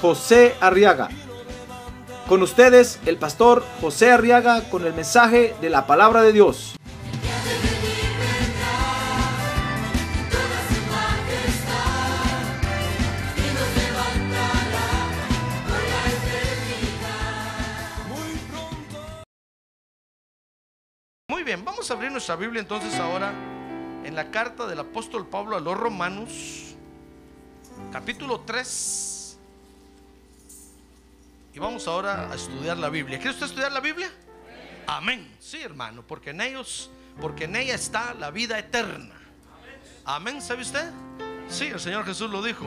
José Arriaga. Con ustedes, el pastor José Arriaga con el mensaje de la palabra de Dios. Muy bien, vamos a abrir nuestra Biblia entonces ahora en la carta del apóstol Pablo a los Romanos, capítulo 3. Y vamos ahora a estudiar la Biblia. ¿Quiere usted estudiar la Biblia? Amén. Sí, hermano, porque en ellos, porque en ella está la vida eterna. Amén, ¿sabe usted? Sí, el Señor Jesús lo dijo.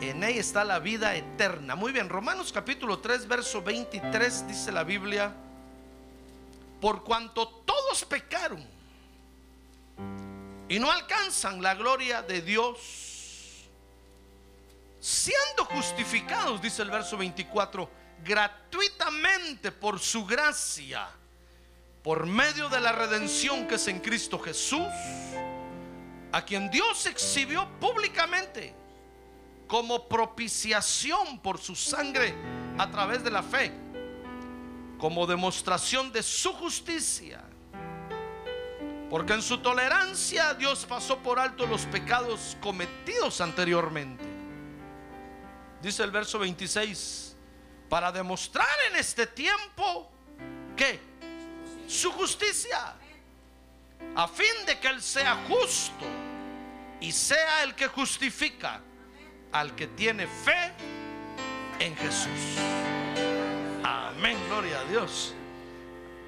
En ella está la vida eterna. Muy bien, Romanos capítulo 3, verso 23 dice la Biblia por cuanto todos pecaron y no alcanzan la gloria de Dios, siendo justificados, dice el verso 24, gratuitamente por su gracia, por medio de la redención que es en Cristo Jesús, a quien Dios exhibió públicamente como propiciación por su sangre a través de la fe como demostración de su justicia. Porque en su tolerancia Dios pasó por alto los pecados cometidos anteriormente. Dice el verso 26, para demostrar en este tiempo que su justicia, a fin de que Él sea justo y sea el que justifica al que tiene fe en Jesús. Amén, gloria a Dios.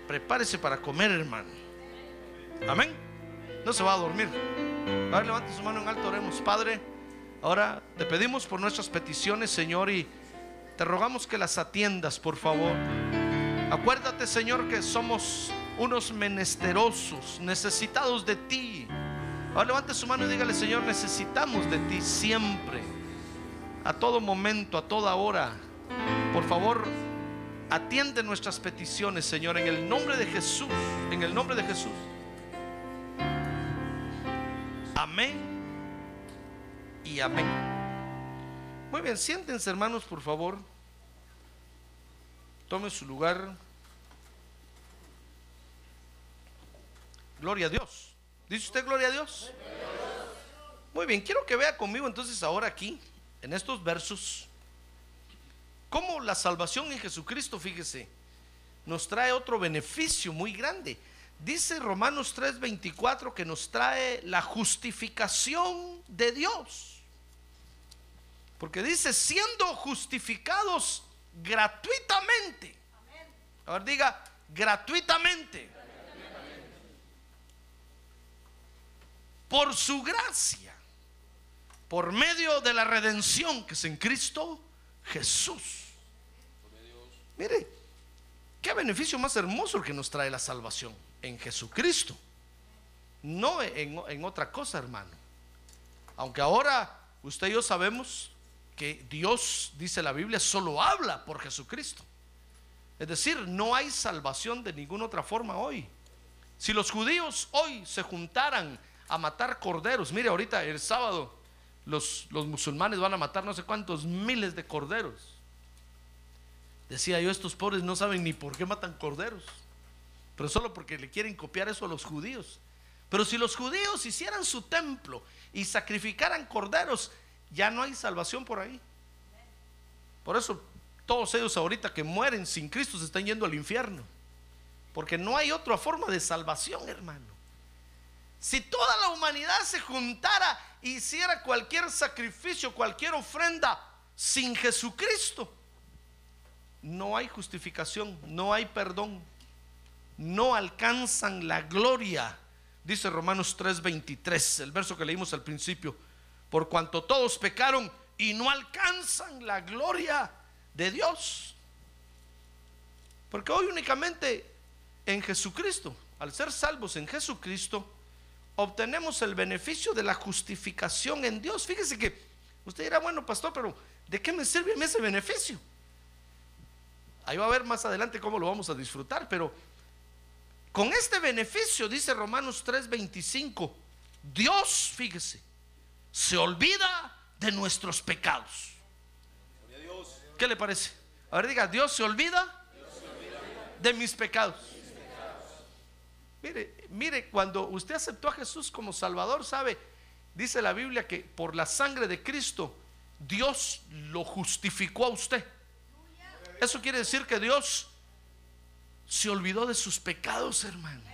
Prepárese para comer, hermano. Amén. No se va a dormir. A ver, levante su mano en alto, oremos. Padre, ahora te pedimos por nuestras peticiones, Señor, y te rogamos que las atiendas, por favor. Acuérdate, Señor, que somos unos menesterosos, necesitados de ti. Ahora levante su mano y dígale, Señor, necesitamos de ti siempre, a todo momento, a toda hora. Por favor, atiende nuestras peticiones, Señor, en el nombre de Jesús, en el nombre de Jesús. Amén y amén. Muy bien, siéntense hermanos, por favor. Tome su lugar. Gloria a Dios. ¿Dice usted gloria a Dios? Muy bien, quiero que vea conmigo entonces ahora aquí, en estos versos, cómo la salvación en Jesucristo, fíjese, nos trae otro beneficio muy grande. Dice Romanos 3:24 que nos trae la justificación de Dios. Porque dice, siendo justificados gratuitamente. Ahora diga, gratuitamente. Por su gracia. Por medio de la redención que es en Cristo Jesús. Mire, qué beneficio más hermoso que nos trae la salvación en Jesucristo. No en, en otra cosa, hermano. Aunque ahora usted y yo sabemos que Dios, dice la Biblia, solo habla por Jesucristo. Es decir, no hay salvación de ninguna otra forma hoy. Si los judíos hoy se juntaran a matar corderos, mire ahorita el sábado los, los musulmanes van a matar no sé cuántos miles de corderos. Decía yo, estos pobres no saben ni por qué matan corderos, pero solo porque le quieren copiar eso a los judíos. Pero si los judíos hicieran su templo y sacrificaran corderos, ya no hay salvación por ahí. Por eso todos ellos ahorita que mueren sin Cristo se están yendo al infierno. Porque no hay otra forma de salvación, hermano. Si toda la humanidad se juntara hiciera cualquier sacrificio, cualquier ofrenda sin Jesucristo, no hay justificación, no hay perdón, no alcanzan la gloria. Dice Romanos 3:23, el verso que leímos al principio, por cuanto todos pecaron y no alcanzan la gloria de Dios. Porque hoy únicamente en Jesucristo, al ser salvos en Jesucristo, obtenemos el beneficio de la justificación en Dios. Fíjese que usted dirá, bueno, pastor, pero ¿de qué me sirve ese beneficio? Ahí va a ver más adelante cómo lo vamos a disfrutar, pero con este beneficio, dice Romanos 3:25, Dios, fíjese, se olvida de nuestros pecados. ¿Qué le parece? A ver, diga, Dios se olvida de mis pecados. Mire, mire, cuando usted aceptó a Jesús como Salvador, sabe, dice la Biblia que por la sangre de Cristo, Dios lo justificó a usted. Eso quiere decir que Dios se olvidó de sus pecados, hermano.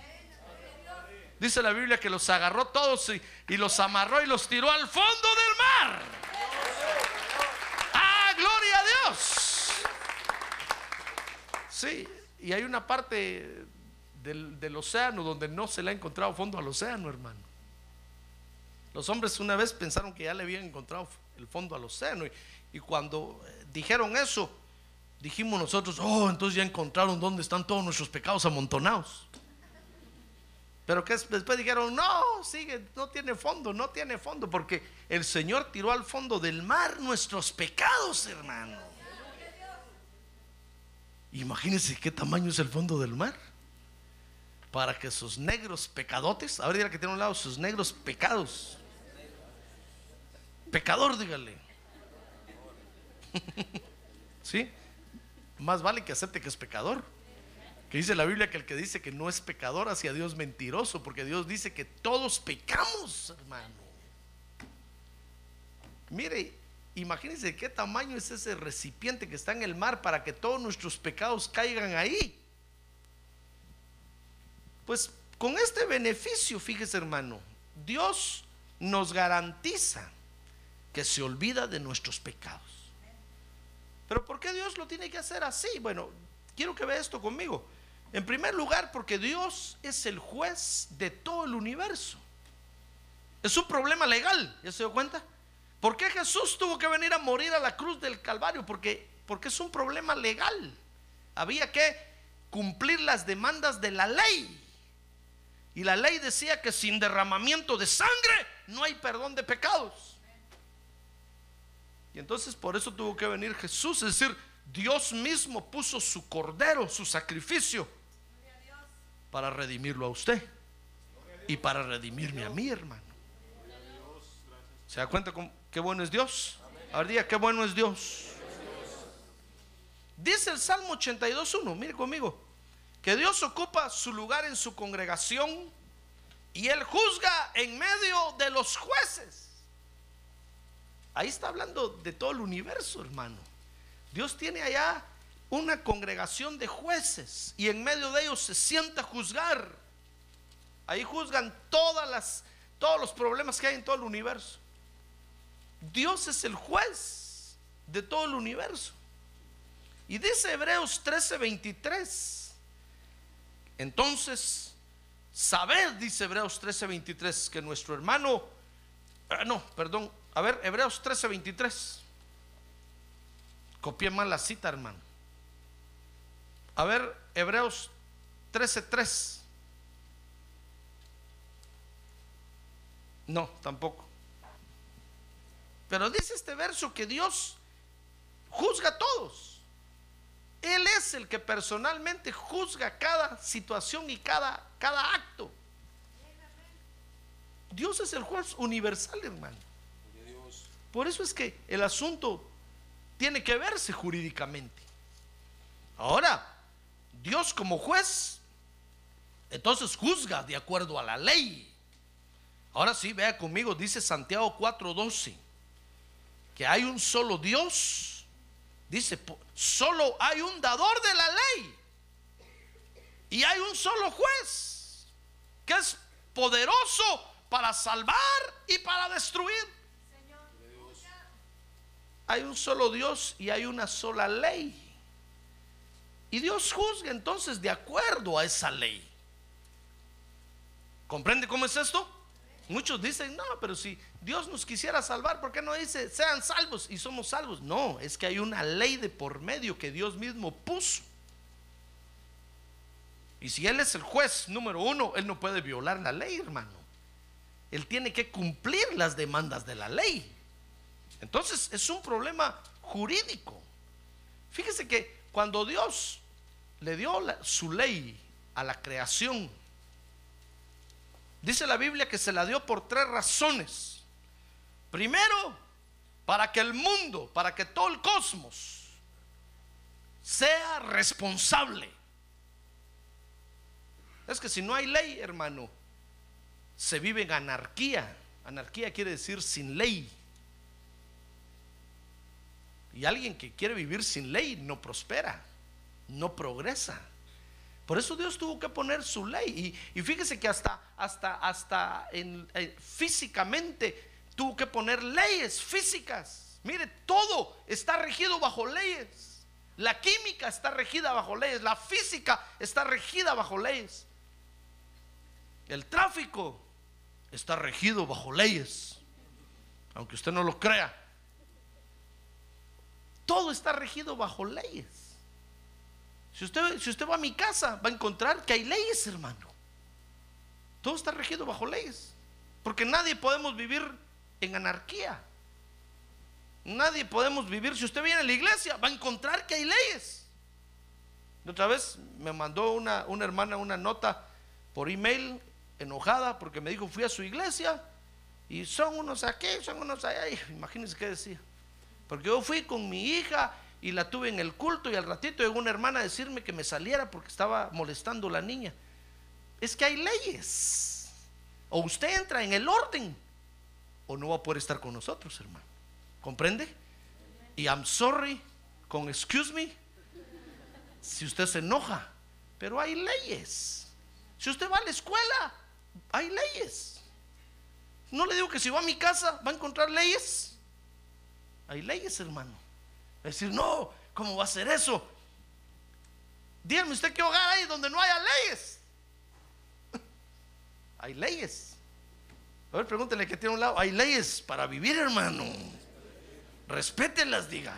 Dice la Biblia que los agarró todos y, los amarró y los tiró al fondo del mar. ¡Ah, gloria a Dios! Sí, y hay una parte del, del océano donde no se le ha encontrado fondo al océano, hermano. Los hombres una vez pensaron que ya le habían encontrado el fondo al océano y, y cuando eh, dijeron eso, dijimos nosotros, oh, entonces ya encontraron dónde están todos nuestros pecados amontonados. Pero que es- después dijeron, no, sigue, no tiene fondo, no tiene fondo, porque el Señor tiró al fondo del mar nuestros pecados, hermano. Imagínense qué tamaño es el fondo del mar. Para que sus negros pecadotes, ahora diga que tiene a un lado sus negros pecados. Pecador, dígale. ¿Sí? Más vale que acepte que es pecador. Que dice la Biblia que el que dice que no es pecador hacia Dios mentiroso, porque Dios dice que todos pecamos, hermano. Mire, imagínense qué tamaño es ese recipiente que está en el mar para que todos nuestros pecados caigan ahí. Pues con este beneficio, fíjese hermano, Dios nos garantiza que se olvida de nuestros pecados. Pero ¿por qué Dios lo tiene que hacer así? Bueno, quiero que vea esto conmigo. En primer lugar, porque Dios es el juez de todo el universo. Es un problema legal, ¿ya se dio cuenta? ¿Por qué Jesús tuvo que venir a morir a la cruz del Calvario? Porque, porque es un problema legal. Había que cumplir las demandas de la ley. Y la ley decía que sin derramamiento de sangre no hay perdón de pecados. Y entonces por eso tuvo que venir Jesús, es decir, Dios mismo puso su cordero, su sacrificio, para redimirlo a usted y para redimirme a mí, hermano. ¿Se da cuenta con qué bueno es Dios? Ahora diga, qué bueno es Dios. Dice el Salmo 82.1, mire conmigo, que Dios ocupa su lugar en su congregación y Él juzga en medio de los jueces. Ahí está hablando de todo el universo, hermano. Dios tiene allá una congregación de jueces y en medio de ellos se sienta a juzgar. Ahí juzgan todas las, todos los problemas que hay en todo el universo. Dios es el juez de todo el universo. Y dice Hebreos 13:23. Entonces, sabed, dice Hebreos 13:23, que nuestro hermano, ah, no, perdón, a ver, Hebreos 13:23. Copié mal la cita, hermano. A ver, Hebreos 13:3. No, tampoco. Pero dice este verso que Dios juzga a todos. Él es el que personalmente juzga cada situación y cada, cada acto. Dios es el juez universal, hermano. Por eso es que el asunto tiene que verse jurídicamente. Ahora, Dios como juez, entonces juzga de acuerdo a la ley. Ahora sí, vea conmigo, dice Santiago 4:12, que hay un solo Dios. Dice, solo hay un dador de la ley. Y hay un solo juez, que es poderoso para salvar y para destruir. Hay un solo Dios y hay una sola ley. Y Dios juzga entonces de acuerdo a esa ley. ¿Comprende cómo es esto? Muchos dicen, no, pero si Dios nos quisiera salvar, ¿por qué no dice, sean salvos y somos salvos? No, es que hay una ley de por medio que Dios mismo puso. Y si Él es el juez número uno, Él no puede violar la ley, hermano. Él tiene que cumplir las demandas de la ley. Entonces es un problema jurídico. Fíjese que cuando Dios le dio su ley a la creación, dice la Biblia que se la dio por tres razones. Primero, para que el mundo, para que todo el cosmos sea responsable. Es que si no hay ley, hermano, se vive en anarquía. Anarquía quiere decir sin ley. Y alguien que quiere vivir sin ley no prospera, no progresa. Por eso Dios tuvo que poner su ley. Y, fíjese que hasta, hasta, hasta eh, físicamente tuvo que poner leyes físicas. Mire, todo está regido bajo leyes. La química está regida bajo leyes. La física está regida bajo leyes. El tráfico está regido bajo leyes. Aunque usted no lo crea. Todo está regido bajo leyes. Si usted, si usted va a mi casa, va a encontrar que hay leyes, hermano. Todo está regido bajo leyes. Porque nadie podemos vivir en anarquía. Nadie podemos vivir. Si usted viene a la iglesia, va a encontrar que hay leyes. otra vez me mandó una, una hermana una nota por email enojada porque me dijo fui a su iglesia y son unos aquí, son unos allá. Imagínense qué decía. Porque yo fui con mi hija y la tuve en el culto y al ratito llegó una hermana a decirme que me saliera porque estaba molestando a la niña. Es que hay leyes. O usted entra en el orden o no va a poder estar con nosotros, hermano. ¿Comprende? Y I'm sorry con excuse me si usted se enoja, pero hay leyes. Si usted va a la escuela, hay leyes. No le digo que si va a mi casa va a encontrar leyes. Hay leyes, hermano. Decir, no, ¿cómo va a ser eso? Dígame usted qué hogar hay donde no haya leyes. hay leyes. A ver, pregúntele que tiene un lado. Hay leyes para vivir, hermano. Respételas, diga.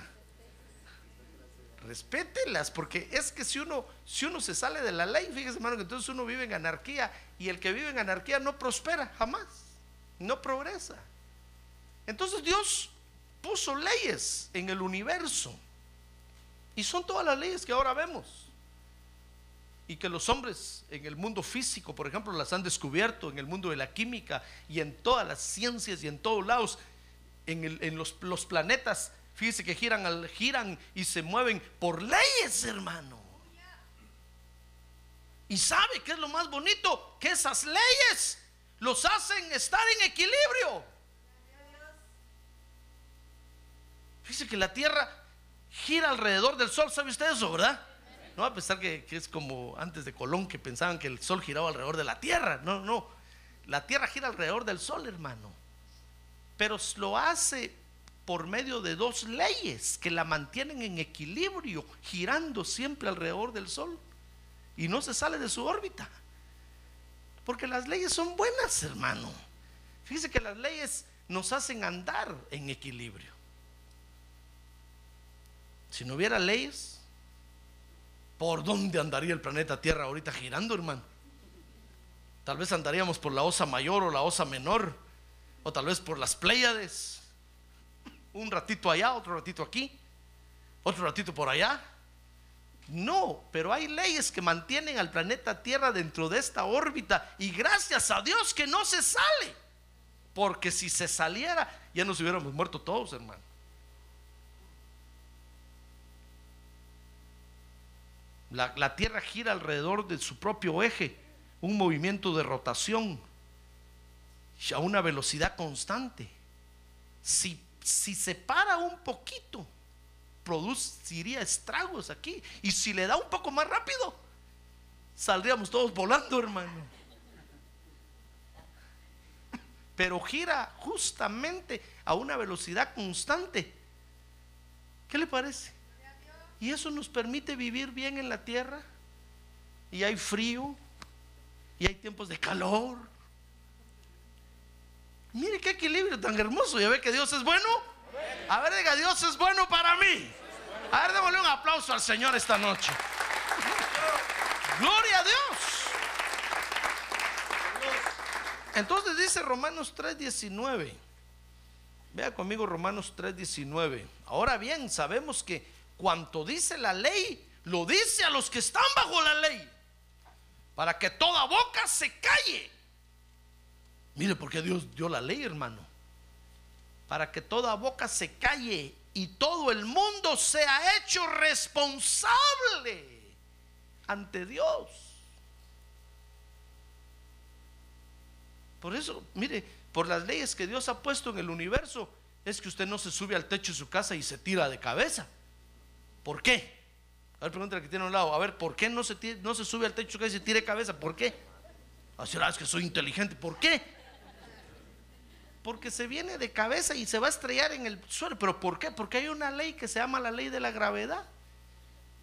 Respételas, porque es que si uno, si uno se sale de la ley, fíjese, hermano, que entonces uno vive en anarquía y el que vive en anarquía no prospera jamás, no progresa. Entonces Dios puso leyes en el universo. Y son todas las leyes que ahora vemos. Y que los hombres en el mundo físico, por ejemplo, las han descubierto en el mundo de la química y en todas las ciencias y en todos lados, en, los, los, planetas, fíjese que giran, al, giran y se mueven por leyes, hermano. Y sabe que es lo más bonito, que esas leyes los hacen estar en equilibrio. Fíjese que la Tierra gira alrededor del Sol, ¿sabe usted eso, verdad? No, a pesar que, que, es como antes de Colón que pensaban que el Sol giraba alrededor de la Tierra. No, no. La Tierra gira alrededor del Sol, hermano. Pero lo hace por medio de dos leyes que la mantienen en equilibrio, girando siempre alrededor del Sol. Y no se sale de su órbita. Porque las leyes son buenas, hermano. Fíjese que las leyes nos hacen andar en equilibrio. Si no hubiera leyes, ¿por dónde andaría el planeta Tierra ahorita girando, hermano? Tal vez andaríamos por la osa mayor o la osa menor, o tal vez por las Pléyades. Un ratito allá, otro ratito aquí, otro ratito por allá. No, pero hay leyes que mantienen al planeta Tierra dentro de esta órbita y gracias a Dios que no se sale. Porque si se saliera, ya nos hubiéramos muerto todos, hermano. La, Tierra gira alrededor de su propio eje, un movimiento de rotación a una velocidad constante. Si, si se para un poquito, produciría estragos aquí. Y si le da un poco más rápido, saldríamos todos volando, hermano. Pero gira justamente a una velocidad constante. ¿Qué le parece? Y eso nos permite vivir bien en la tierra. Y hay frío, y hay tiempos de calor. Mire qué equilibrio tan hermoso. ¿Ya ve que Dios es bueno? A ver, diga, Dios es bueno para mí. A ver, démosle un aplauso al Señor esta noche. Gloria a Dios. Entonces dice Romanos 3:19. Vea conmigo Romanos 3:19. Ahora bien, sabemos que cuanto dice la ley, lo dice a los que están bajo la ley, para que toda boca se calle. Mire por qué Dios dio la ley, hermano. Para que toda boca se calle y todo el mundo sea hecho responsable ante Dios. Por eso, mire, por las leyes que Dios ha puesto en el universo, es que usted no se sube al techo de su casa y se tira de cabeza. ¿Por qué? A ver, pregúntale que tiene a un lado. A ver, ¿por qué no se, no se sube al techo y se tira de cabeza? ¿Por qué? Así es que soy inteligente. ¿Por qué? Porque se viene de cabeza y se va a estrellar en el suelo. ¿Pero por qué? Porque hay una ley que se llama la ley de la gravedad,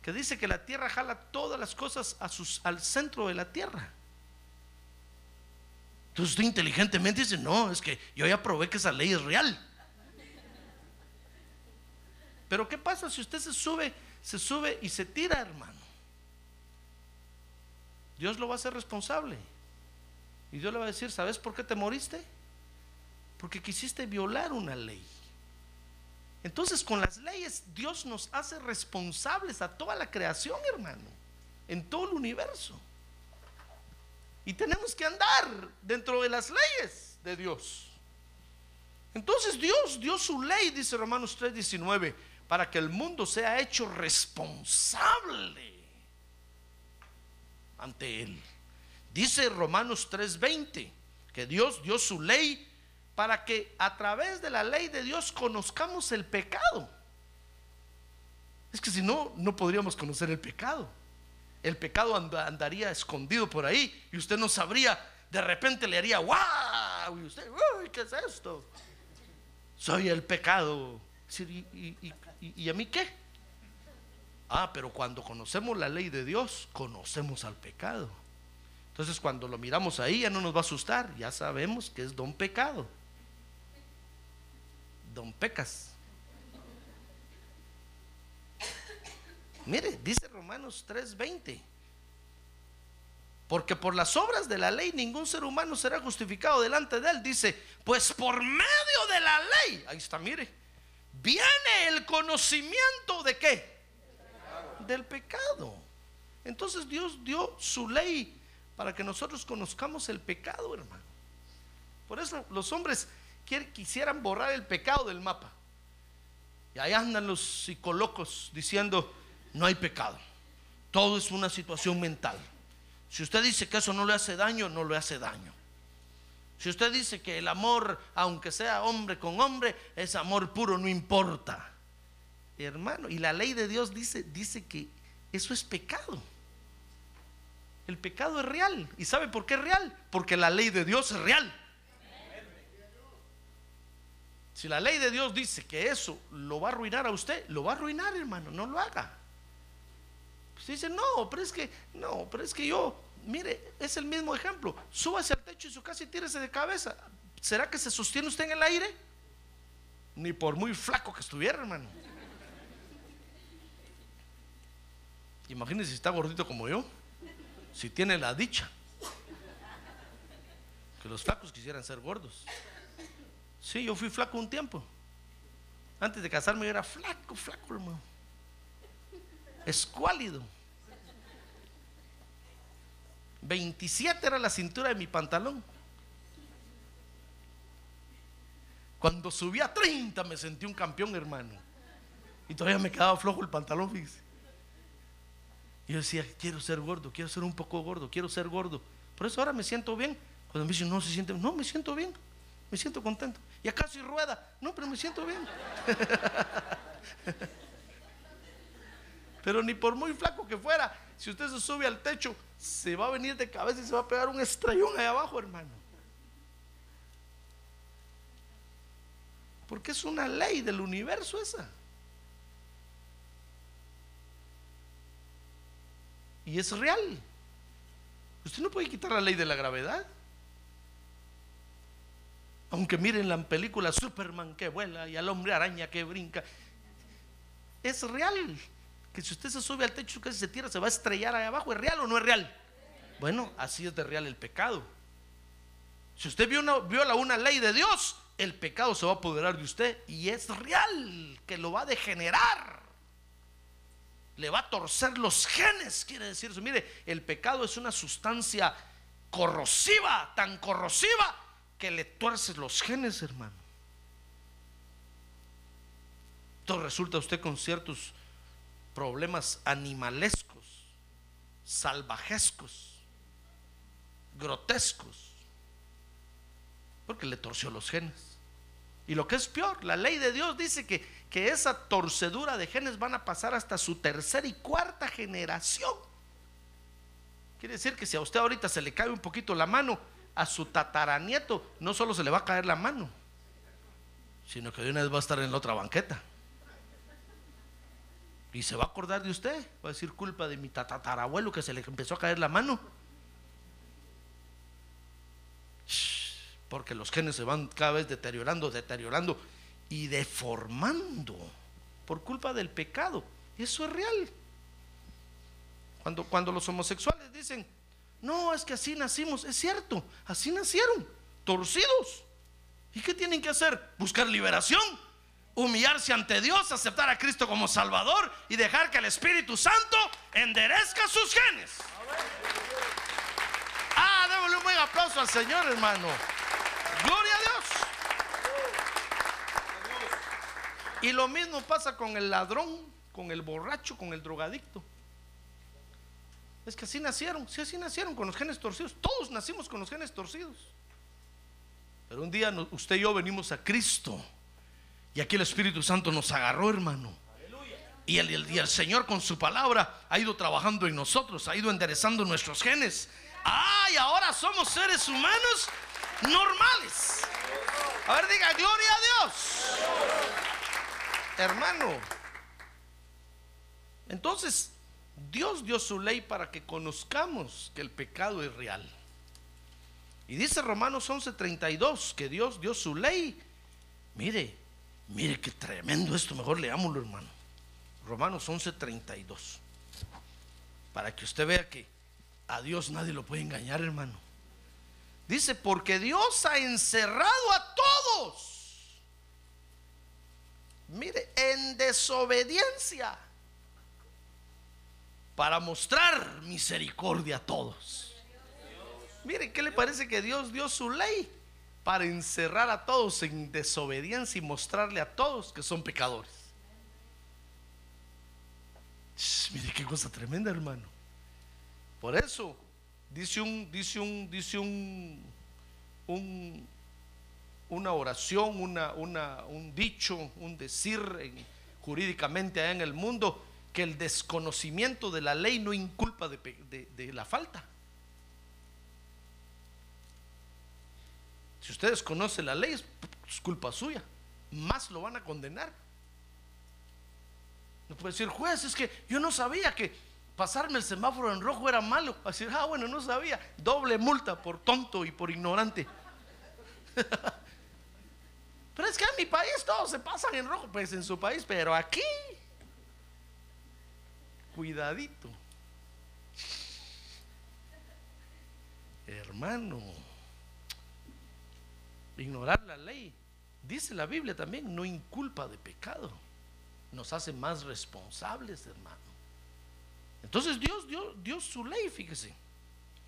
que dice que la tierra jala todas las cosas a al centro de la tierra. Entonces usted inteligentemente dice, no, es que yo ya probé que esa ley es real. Pero ¿qué pasa si usted se sube, se sube y se tira, hermano? Dios lo va a hacer responsable. Y Dios le va a decir, ¿sabes por qué te moriste? Porque quisiste violar una ley. Entonces con las leyes Dios nos hace responsables a toda la creación, hermano, en todo el universo. Y tenemos que andar dentro de las leyes de Dios. Entonces Dios dio su ley, dice Romanos 3:19, para que el mundo sea hecho responsable ante Él. Dice Romanos 3:20 que Dios dio su ley para que a través de la ley de Dios conozcamos el pecado. Es que si no, no podríamos conocer el pecado. El pecado andaría escondido por ahí y usted no sabría, de repente le haría, wow, y usted, uy, ¿qué es esto? Soy el pecado. ¿Y, a mí qué? Ah, pero cuando conocemos la ley de Dios, conocemos al pecado. Entonces cuando lo miramos ahí ya no nos va a asustar, ya sabemos que es don pecado don Pecas. Mire, dice Romanos 3:20. Porque por las obras de la ley ningún ser humano será justificado delante de él. Dice, pues por medio de la ley, ahí está, mire, viene el conocimiento de qué? Del pecado. Entonces Dios dio su ley para que nosotros conozcamos el pecado, hermano. Por eso los hombres quisieran borrar el pecado del mapa. Y ahí andan los psicolocos diciendo, no hay pecado. Todo es una situación mental. Si usted dice que eso no le hace daño, no le hace daño. Si usted dice que el amor, aunque sea hombre con hombre, es amor puro, no importa. Hermano, y la ley de Dios dice, dice que eso es pecado. El pecado es real. ¿Y sabe por qué es real? Porque la ley de Dios es real. Si la ley de Dios dice que eso lo va a arruinar a usted, lo va a arruinar, hermano, no lo haga. Pues dice, no, pero es que, no, pero es que yo, mire, es el mismo ejemplo. Súbase al techo de su casa y tírese de cabeza. ¿Será que se sostiene usted en el aire? Ni por muy flaco que estuviera, hermano. Imagínese si está gordito como yo, si tiene la dicha. Que los flacos quisieran ser gordos. Sí, yo fui flaco un tiempo. Antes de casarme yo era flaco, flaco, hermano. Escuálido. 27 era la cintura de mi pantalón. Cuando subí a 30 me sentí un campeón, hermano. Y todavía me quedaba flojo el pantalón. Y yo decía, quiero ser gordo, quiero ser un poco gordo, quiero ser gordo. Por eso ahora me siento bien. Cuando me dicen, no se siente, no, me siento bien. Me siento contento. Y acá y rueda. No, pero me siento bien. pero ni por muy flaco que fuera, si usted se sube al techo, se va a venir de cabeza y se va a pegar un estrellón ahí abajo, hermano. Porque es una ley del universo esa. Y es real. Usted no puede quitar la ley de la gravedad. Aunque miren la película Superman que vuela y al hombre araña que brinca. Es real. Que si usted se sube al techo que se tira, se va a estrellar ahí abajo. ¿Es real o no es real? Bueno, así es de real el pecado. Si usted viola una ley de Dios, el pecado se va a apoderar de usted y es real que lo va a degenerar. Le va a torcer los genes, quiere decir eso. Mire, el pecado es una sustancia corrosiva, tan corrosiva que le tuerce los genes, hermano. Entonces resulta usted con ciertos problemas animalescos, salvajescos, grotescos, porque le torció los genes. Y lo que es peor, la ley de Dios dice que, que esa torcedura de genes van a pasar hasta su tercera y cuarta generación. Quiere decir que si a usted ahorita se le cae un poquito la mano, a su tataranieto no solo se le va a caer la mano, sino que de una vez va a estar en la otra banqueta. Y se va a acordar de usted. Va a decir culpa de mi tatarabuelo que se le empezó a caer la mano. Porque los genes se van cada vez deteriorando, deteriorando y deformando por culpa del pecado. Eso es real. Cuando, cuando los homosexuales dicen, no, es que así nacimos, es cierto, así nacieron, torcidos. ¿Y qué tienen que hacer? Buscar liberación, humillarse ante Dios, aceptar a Cristo como Salvador y dejar que el Espíritu Santo enderezca sus genes. Ah, démosle un buen aplauso al Señor, hermano. Gloria a Dios. Y lo mismo pasa con el ladrón, con el borracho, con el drogadicto. Es que así nacieron, sí, así nacieron con los genes torcidos. Todos nacimos con los genes torcidos. Pero un día usted y yo venimos a Cristo. Y aquí el Espíritu Santo nos agarró, hermano. Y el, Señor con su palabra ha ido trabajando en nosotros, ha ido enderezando nuestros genes. ¡Ay! ahora somos seres humanos normales. A ver, diga, gloria a Dios. Hermano. Entonces, Dios dio su ley para que conozcamos que el pecado es real. Y dice Romanos 11:32 que Dios dio su ley. Mire, mire qué tremendo esto. Mejor leámoslo, hermano. Romanos 11:32. Para que usted vea que a Dios nadie lo puede engañar, hermano. Dice, porque Dios ha encerrado a todos. Mire, en desobediencia para mostrar misericordia a todos. Mire, ¿qué le parece que Dios dio su ley para encerrar a todos en desobediencia y mostrarle a todos que son pecadores? mire qué cosa tremenda, hermano. Por eso dice un dice un dice un, un una oración, una, una, un dicho, un decir jurídicamente allá en el mundo que el desconocimiento de la ley no inculpa de, la falta. Si ustedes conocen la ley, es culpa suya. Más lo van a condenar. No puede decir, juez, es que yo no sabía que pasarme el semáforo en rojo era malo. Va a decir, ah, bueno, no sabía. Doble multa por tonto y por ignorante. pero es que en mi país todos se pasan en rojo. Pues en su país, pero aquí cuidadito. Hermano, ignorar la ley, dice la Biblia también, no inculpa de pecado, nos hace más responsables, hermano. Entonces Dios dio, su ley, fíjese.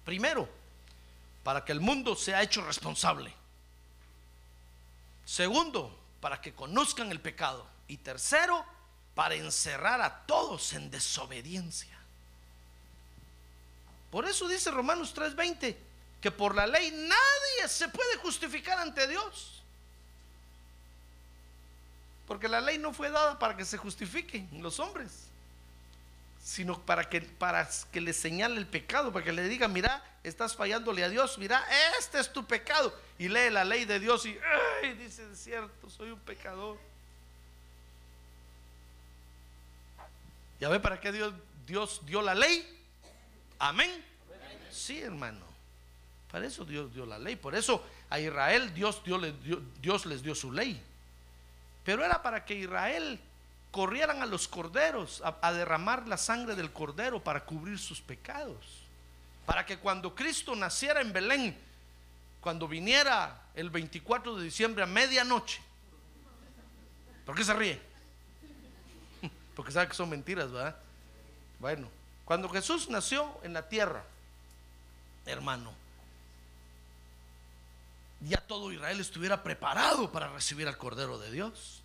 Primero, para que el mundo sea hecho responsable. Segundo, para que conozcan el pecado. Y tercero, para encerrar a todos en desobediencia. Por eso dice Romanos 3:20 que por la ley nadie se puede justificar ante Dios. Porque la ley no fue dada para que se justifiquen los hombres, sino para que, para que le señale el pecado, para que le diga, mira, estás fallándole a Dios, mira, este es tu pecado. Y lee la ley de Dios y dice, es cierto, soy un pecador. ¿Ya ve para qué Dios, Dios dio la ley? Amén. Sí, hermano. Para eso Dios dio la ley. Por eso a Israel Dios, Dios, les dio, Dios les dio su ley. Pero era para que Israel corrieran a los corderos a, a derramar la sangre del cordero para cubrir sus pecados. Para que cuando Cristo naciera en Belén, cuando viniera el 24 de diciembre a medianoche, ¿por qué se ríe? Porque sabe que son mentiras, ¿verdad? Bueno, cuando Jesús nació en la tierra, hermano, ya todo Israel estuviera preparado para recibir al Cordero de Dios.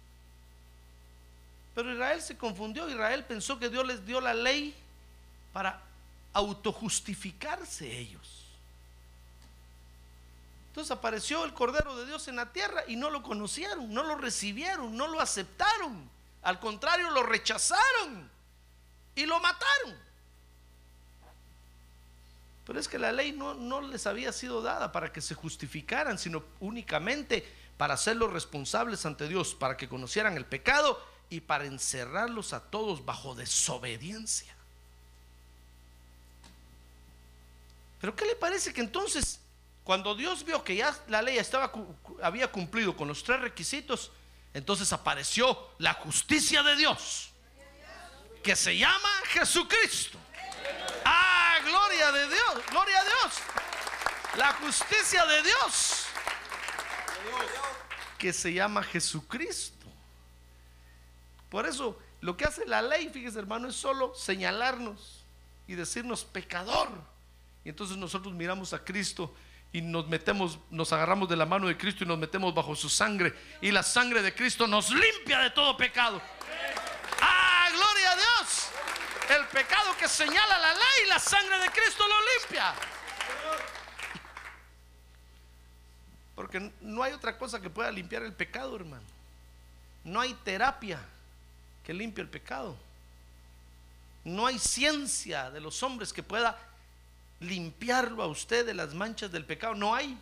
Pero Israel se confundió, Israel pensó que Dios les dio la ley para autojustificarse ellos. Entonces apareció el Cordero de Dios en la tierra y no lo conocieron, no lo recibieron, no lo aceptaron. Al contrario, lo rechazaron y lo mataron. Pero es que la ley no, les había sido dada para que se justificaran, sino únicamente para hacerlos responsables ante Dios, para que conocieran el pecado y para encerrarlos a todos bajo desobediencia. Pero ¿qué le parece que entonces, cuando Dios vio que ya la ley había cumplido con los tres requisitos, entonces apareció la justicia de Dios, que se llama Jesucristo. Ah, gloria de Dios, gloria a Dios. La justicia de Dios, que se llama Jesucristo. Por eso, lo que hace la ley, fíjese hermano, es solo señalarnos y decirnos pecador. Y entonces nosotros miramos a Cristo y nos metemos, nos agarramos de la mano de Cristo y nos metemos bajo su sangre. Y la sangre de Cristo nos limpia de todo pecado. ¡Ah, gloria a Dios! El pecado que señala la ley, la sangre de Cristo lo limpia. Porque no hay otra cosa que pueda limpiar el pecado, hermano. No hay terapia que limpie el pecado. No hay ciencia de los hombres que pueda limpiarlo a usted de las manchas del pecado. No hay.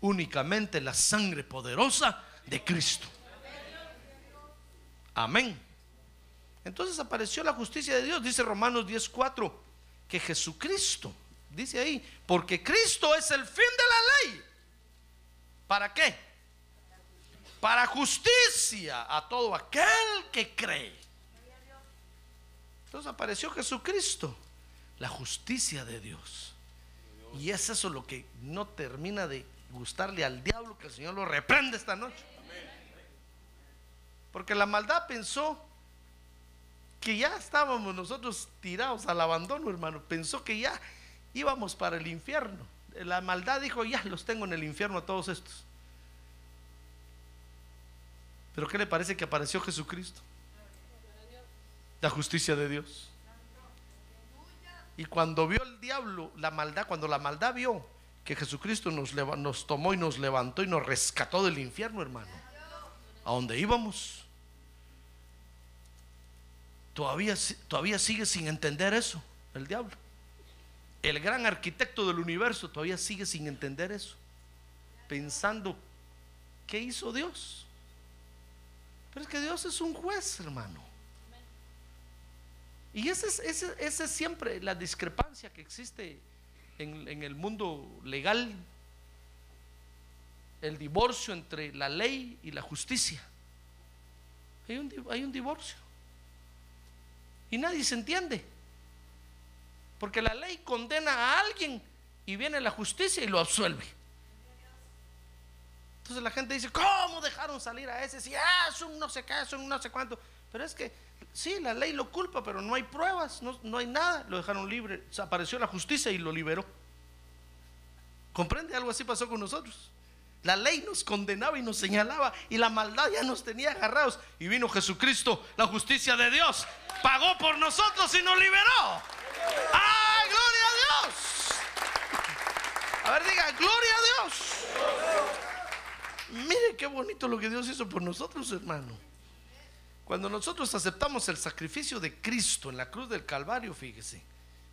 Únicamente la sangre poderosa de Cristo. Amén. Entonces apareció la justicia de Dios, dice Romanos 10:4, que Jesucristo, dice ahí, porque Cristo es el fin de la ley. ¿Para qué? Para justicia a todo aquel que cree. Entonces apareció Jesucristo la justicia de Dios. Y es eso lo que no termina de gustarle al diablo, que el Señor lo reprende esta noche. Porque la maldad pensó que ya estábamos nosotros tirados al abandono, hermano. Pensó que ya íbamos para el infierno. La maldad dijo, ya los tengo en el infierno a todos estos. Pero ¿qué le parece que apareció Jesucristo? La justicia de Dios. Y cuando vio el diablo la maldad, cuando la maldad vio que Jesucristo nos, nos tomó y nos levantó y nos rescató del infierno, hermano, a donde íbamos, todavía, todavía sigue sin entender eso, el diablo. El gran arquitecto del universo todavía sigue sin entender eso, pensando, ¿qué hizo Dios? Pero es que Dios es un juez, hermano. Y esa es, ese, ese es siempre la discrepancia que existe en, en, el mundo legal, el divorcio entre la ley y la justicia. Hay un, hay un divorcio. Y nadie se entiende. Porque la ley condena a alguien y viene la justicia y lo absuelve. Entonces la gente dice, ¿cómo dejaron salir a ese? Si ah, es un no sé qué, es un no sé cuánto. Pero es que Sí, la ley lo culpa, pero no hay pruebas, no, hay nada. Lo dejaron libre. apareció la justicia y lo liberó. ¿Comprende? Algo así pasó con nosotros. La ley nos condenaba y nos señalaba y la maldad ya nos tenía agarrados. Y vino Jesucristo, la justicia de Dios. Pagó por nosotros y nos liberó. ¡Ah, gloria a Dios! A ver, diga, gloria a Dios. Mire qué bonito lo que Dios hizo por nosotros, hermano. Cuando nosotros aceptamos el sacrificio de Cristo en la cruz del Calvario, fíjese,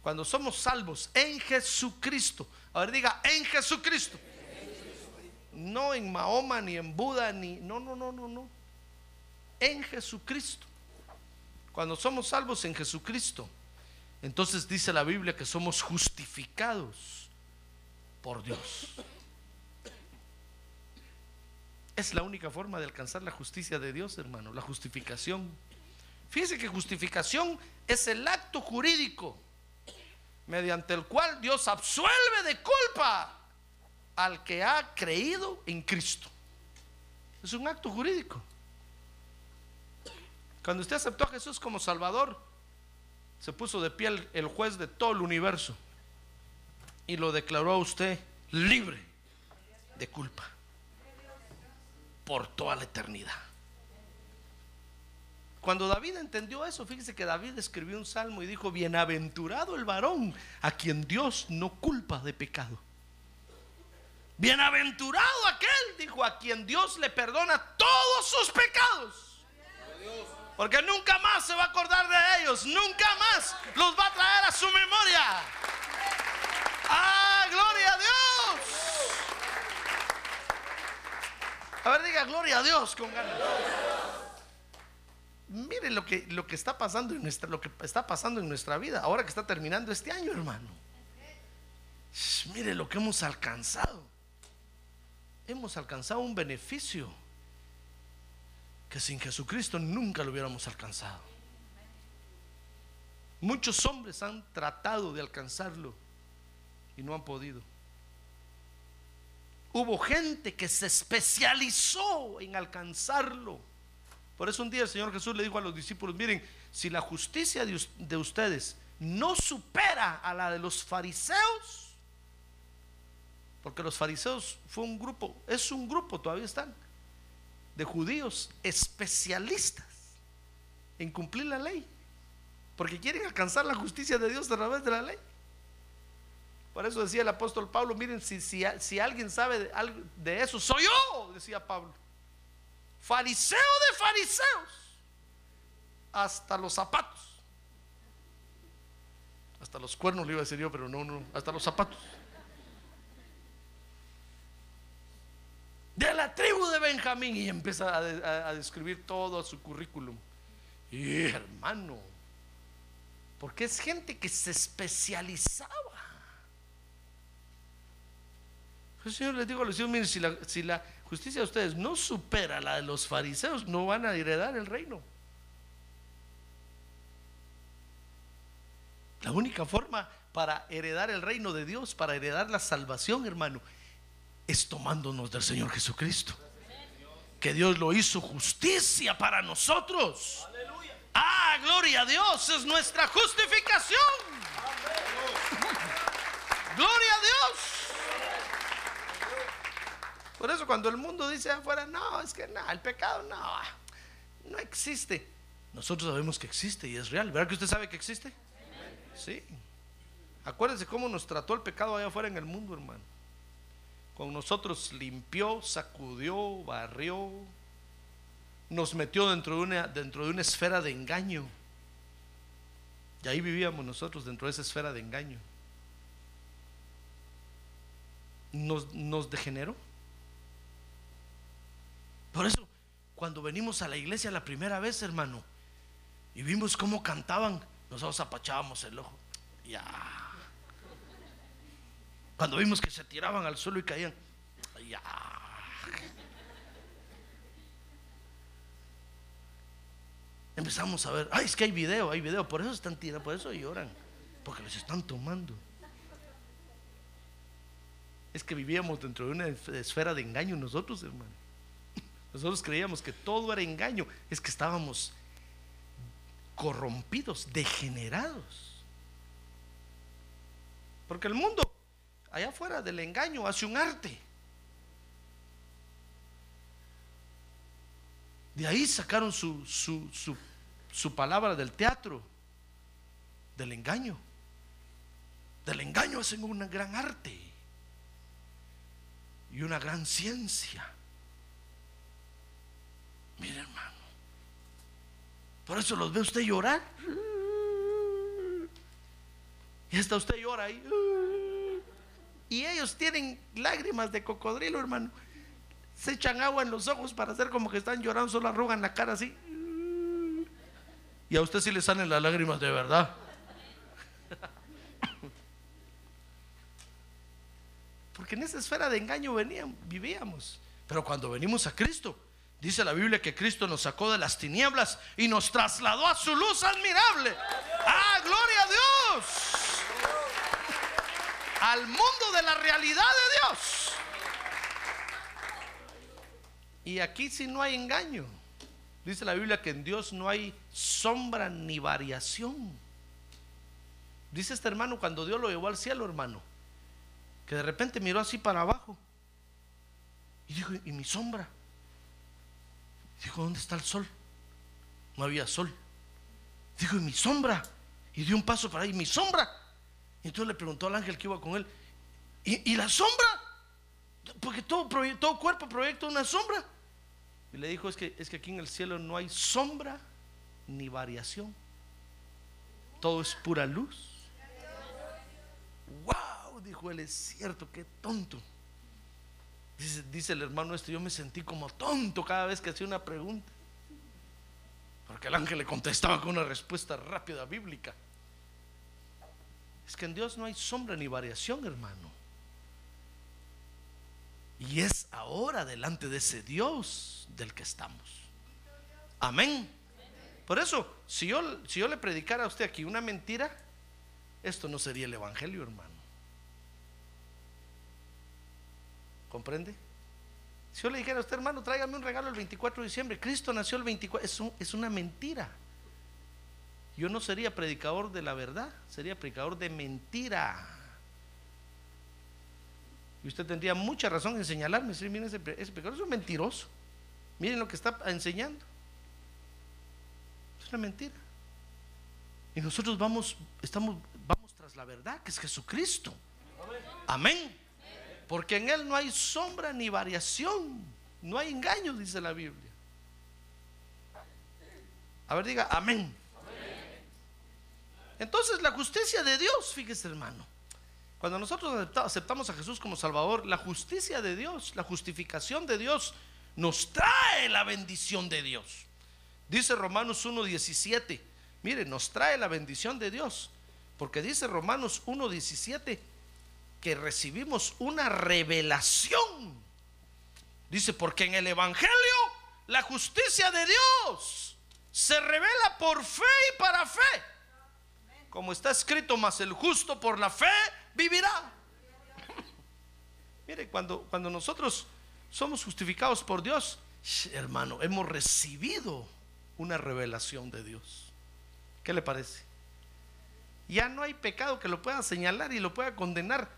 cuando somos salvos en Jesucristo, a ver diga, en Jesucristo, no en Mahoma ni en Buda ni, no, no, no, no, no, en Jesucristo. Cuando somos salvos en Jesucristo, entonces dice la Biblia que somos justificados por Dios. Es la única forma de alcanzar la justicia de Dios, hermano, la justificación. Fíjese que justificación es el acto jurídico mediante el cual Dios absuelve de culpa al que ha creído en Cristo. Es un acto jurídico. Cuando usted aceptó a Jesús como Salvador, se puso de pie el, juez de todo el universo y lo declaró a usted libre de culpa por toda la eternidad. Cuando David entendió eso, fíjese que David escribió un salmo y dijo, bienaventurado el varón a quien Dios no culpa de pecado. Bienaventurado aquel, dijo, a quien Dios le perdona todos sus pecados. Porque nunca más se va a acordar de ellos, nunca más los va a traer a su memoria. ¡Ah, gloria a Dios! A ver, diga gloria a Dios con ganas. Mire lo que, lo que está pasando en nuestra, lo que está pasando en nuestra vida, ahora que está terminando este año, hermano. Mire lo que hemos alcanzado. Hemos alcanzado un beneficio que sin Jesucristo nunca lo hubiéramos alcanzado. Muchos hombres han tratado de alcanzarlo y no han podido. Hubo gente que se especializó en alcanzarlo. Por eso un día el Señor Jesús le dijo a los discípulos, miren, si la justicia de, us- de ustedes no supera a la de los fariseos, porque los fariseos fue un grupo, es un grupo, todavía están, de judíos especialistas en cumplir la ley, porque quieren alcanzar la justicia de Dios a través de la ley. Por eso decía el apóstol Pablo, miren, si, si, si alguien sabe de, de eso, soy yo, decía Pablo. Fariseo de fariseos, hasta los zapatos. Hasta los cuernos le iba a decir yo, pero no, no, hasta los zapatos. De la tribu de Benjamín y empieza a, a- a describir todo su currículum. Y hermano, porque es gente que se especializaba. El Señor les digo a los hijos, miren, si la, si la justicia de ustedes no supera la de los fariseos, no van a heredar el reino. La única forma para heredar el reino de Dios, para heredar la salvación, hermano, es tomándonos del Señor Jesucristo. Que Dios lo hizo justicia para nosotros. Ah, gloria a Dios, es nuestra justificación. Gloria a Dios. Por eso cuando el mundo dice afuera, no, es que no, el pecado no, no existe. Nosotros sabemos que existe y es real. ¿Verdad que usted sabe que existe? Sí. Acuérdense cómo nos trató el pecado allá afuera en el mundo, hermano. Con nosotros limpió, sacudió, barrió, nos metió dentro de una, dentro de una esfera de engaño. Y ahí vivíamos nosotros dentro de esa esfera de engaño. Nos, nos degeneró. Por eso, cuando venimos a la iglesia la primera vez, hermano, y vimos cómo cantaban, nosotros apachábamos el ojo. Ya. Cuando vimos que se tiraban al suelo y caían, ya. Empezamos a ver, ay, es que hay video, hay video, por eso están tirando, por eso lloran, porque les están tomando. Es que vivíamos dentro de una esfera de engaño nosotros, hermano. Nosotros creíamos que todo era engaño, es que estábamos corrompidos, degenerados. Porque el mundo, allá afuera del engaño, hace un arte. De ahí sacaron su, su, su, su palabra del teatro, del engaño. Del engaño hacen una gran arte y una gran ciencia. Mire, hermano. Por eso los ve usted llorar. Y hasta usted llora ahí. Y ellos tienen lágrimas de cocodrilo, hermano. Se echan agua en los ojos para hacer como que están llorando, solo arrugan la cara así. Y a usted sí le salen las lágrimas de verdad. Porque en esa esfera de engaño veníamos, vivíamos. Pero cuando venimos a Cristo, dice la Biblia que Cristo nos sacó de las tinieblas y nos trasladó a su luz admirable. ¡Ah, gloria a Dios! Al mundo de la realidad de Dios. Y aquí si no hay engaño. Dice la Biblia que en Dios no hay sombra ni variación. Dice este hermano cuando Dios lo llevó al cielo, hermano, que de repente miró así para abajo y dijo, ¿y mi sombra? Dijo, ¿dónde está el sol? No había sol. Dijo, ¿y mi sombra? Y dio un paso para ahí, ¿mi sombra? Entonces le preguntó al ángel que iba con él, ¿y, la sombra? Porque todo, todo cuerpo proyecta una sombra. Y le dijo, es que, es que aquí en el cielo no hay sombra ni variación. Todo es pura luz. Wow, dijo él, es cierto, qué tonto. Dice, el hermano este, yo me sentí como tonto cada vez que hacía una pregunta. Porque el ángel le contestaba con una respuesta rápida bíblica. Es que en Dios no hay sombra ni variación, hermano. Y es ahora delante de ese Dios del que estamos. Amén. Por eso, si yo, si yo le predicara a usted aquí una mentira, esto no sería el Evangelio, hermano. ¿Comprende? Si yo le dijera a usted, hermano, tráigame un regalo el 24 de diciembre, Cristo nació el 24, es, es una mentira. Yo no sería predicador de la verdad, sería predicador de mentira. Y usted tendría mucha razón en señalarme, decir, miren, ese, predicador es un mentiroso. Miren lo que está enseñando. Es una mentira. Y nosotros vamos, estamos, vamos tras la verdad, que es Jesucristo. Amén. Porque en Él no hay sombra ni variación. No hay engaño, dice la Biblia. A ver, diga, amén. Entonces la justicia de Dios, fíjese hermano, cuando nosotros aceptamos a Jesús como Salvador, la justicia de Dios, la justificación de Dios, nos trae la bendición de Dios. Dice Romanos 1.17, mire, nos trae la bendición de Dios, porque dice Romanos 1.17 que recibimos una revelación. Dice, porque en el Evangelio la justicia de Dios se revela por fe y para fe como está escrito, más el justo por la fe vivirá. Mire, cuando, cuando nosotros somos justificados por Dios, hermano, hemos recibido una revelación de Dios. ¿Qué le parece? Ya no hay pecado que lo pueda señalar y lo pueda condenar.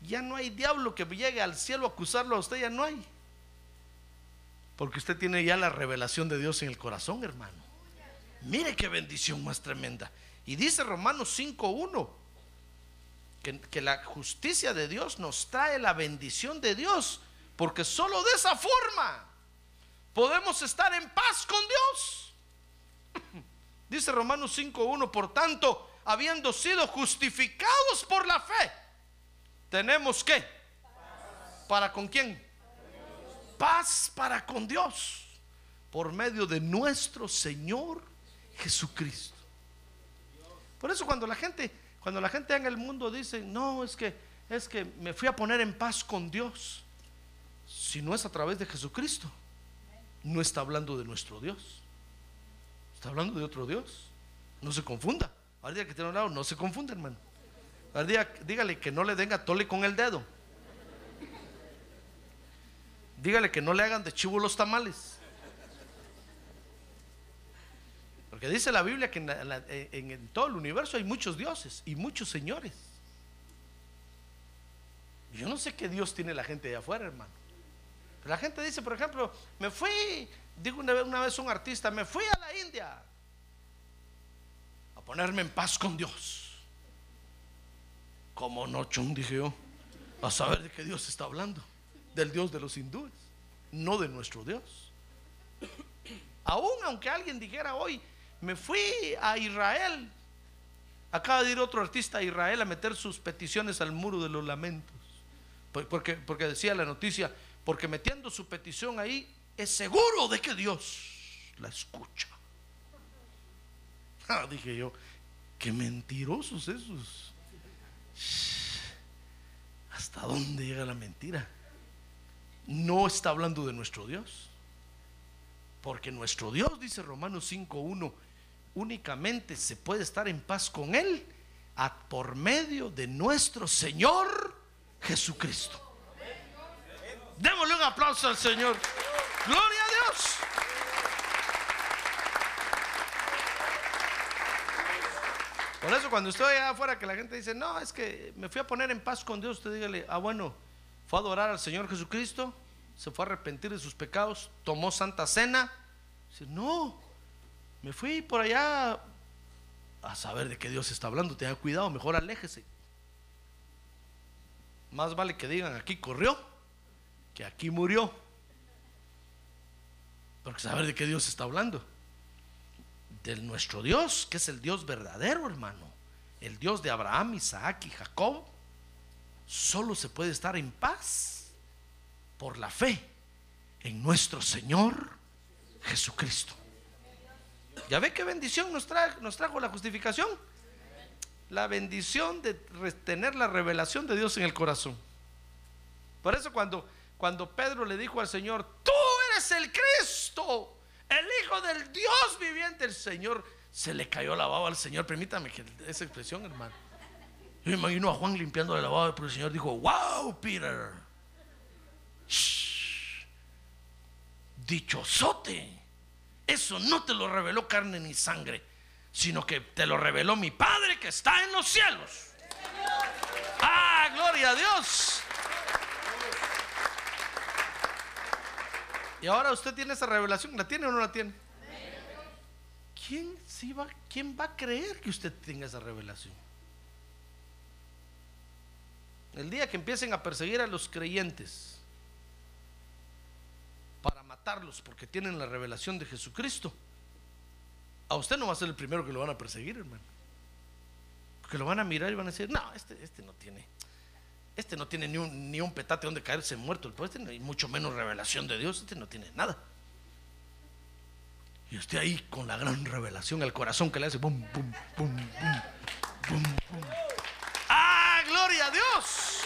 Ya no hay diablo que llegue al cielo a acusarlo a usted, ya no hay. Porque usted tiene ya la revelación de Dios en el corazón, hermano. Mire qué bendición más tremenda. Y dice Romanos 5.1 que, que la justicia de Dios nos trae la bendición de Dios, porque solo de esa forma podemos estar en paz con Dios. Dice Romanos 5.1, por tanto, habiendo sido justificados por la fe, tenemos que, ¿para con quién? Paz para con Dios, por medio de nuestro Señor Jesucristo. Por eso cuando la gente, cuando la gente en el mundo dice, no, es que, es que me fui a poner en paz con Dios, si no es a través de Jesucristo, no está hablando de nuestro Dios, está hablando de otro Dios. No se confunda. Al día que tiene un lado, no se confunda, hermano. Al día, dígale que no le den tole con el dedo. Dígale que no le hagan de chivo los tamales. Porque dice la Biblia que en, todo el universo hay muchos dioses y muchos señores. Yo no sé qué Dios tiene la gente de afuera, hermano. la gente dice, por ejemplo, me fui, digo una vez, una vez un artista, me fui a la India a ponerme en paz con Dios. Como no, dije yo, a saber de qué Dios está hablando. Del Dios de los hindúes, no de nuestro Dios. Aún aunque alguien dijera hoy, me fui a Israel. Acaba de ir otro artista a Israel a meter sus peticiones al muro de los lamentos. Porque, decía la noticia, porque metiendo su petición ahí, es seguro de que Dios la escucha. Ah, dije yo, qué mentirosos esos. ¿Hasta dónde llega la mentira? no está hablando de nuestro Dios. Porque nuestro Dios, dice Romanos 5.1, únicamente se puede estar en paz con Él a, por medio de nuestro Señor Jesucristo. Démosle un aplauso al Señor. Gloria a Dios. Por eso cuando estoy allá afuera que la gente dice, no, es que me fui a poner en paz con Dios, usted dígale, ah bueno, fue a adorar al Señor Jesucristo, se fue a arrepentir de sus pecados, tomó santa cena. Dice, no, me fui por allá a saber de qué Dios está hablando, tenga cuidado, mejor aléjese. Más vale que digan, aquí corrió, que aquí murió. Porque saber de qué Dios está hablando de nuestro Dios, que es el Dios verdadero, hermano, el Dios de Abraham, Isaac y Jacob, solo se puede estar en paz por la fe en nuestro Señor Jesucristo. ¿Ya ve qué bendición nos, trajo la justificación? La bendición de tener la revelación de Dios en el corazón. Por eso cuando, cuando Pedro le dijo al Señor, tú eres el Cristo, el Hijo del Dios viviente, el Señor, se le cayó la baba al Señor. Permítame que esa expresión, hermano. Yo imagino a Juan limpiando la baba, pero el Señor dijo, wow, Peter. Dichosote. Eso no te lo reveló carne ni sangre, sino que te lo reveló mi Padre que está en los cielos. Ah, gloria a Dios. Y ahora usted tiene esa revelación, ¿la tiene o no la tiene? ¿Quién, va, ¿Quién va a creer que usted tenga esa revelación? El día que empiecen a perseguir a los creyentes porque tienen la revelación de Jesucristo, a usted no va a ser el primero que lo van a perseguir, hermano. Porque lo van a mirar y van a decir, no, este, este no tiene este no tiene ni un, ni un petate donde caerse muerto, este no, y mucho menos revelación de Dios, este no tiene nada. Y usted ahí con la gran revelación, el corazón que le hace bum, bum, bum, bum, bum, ¡Ah, gloria a Dios!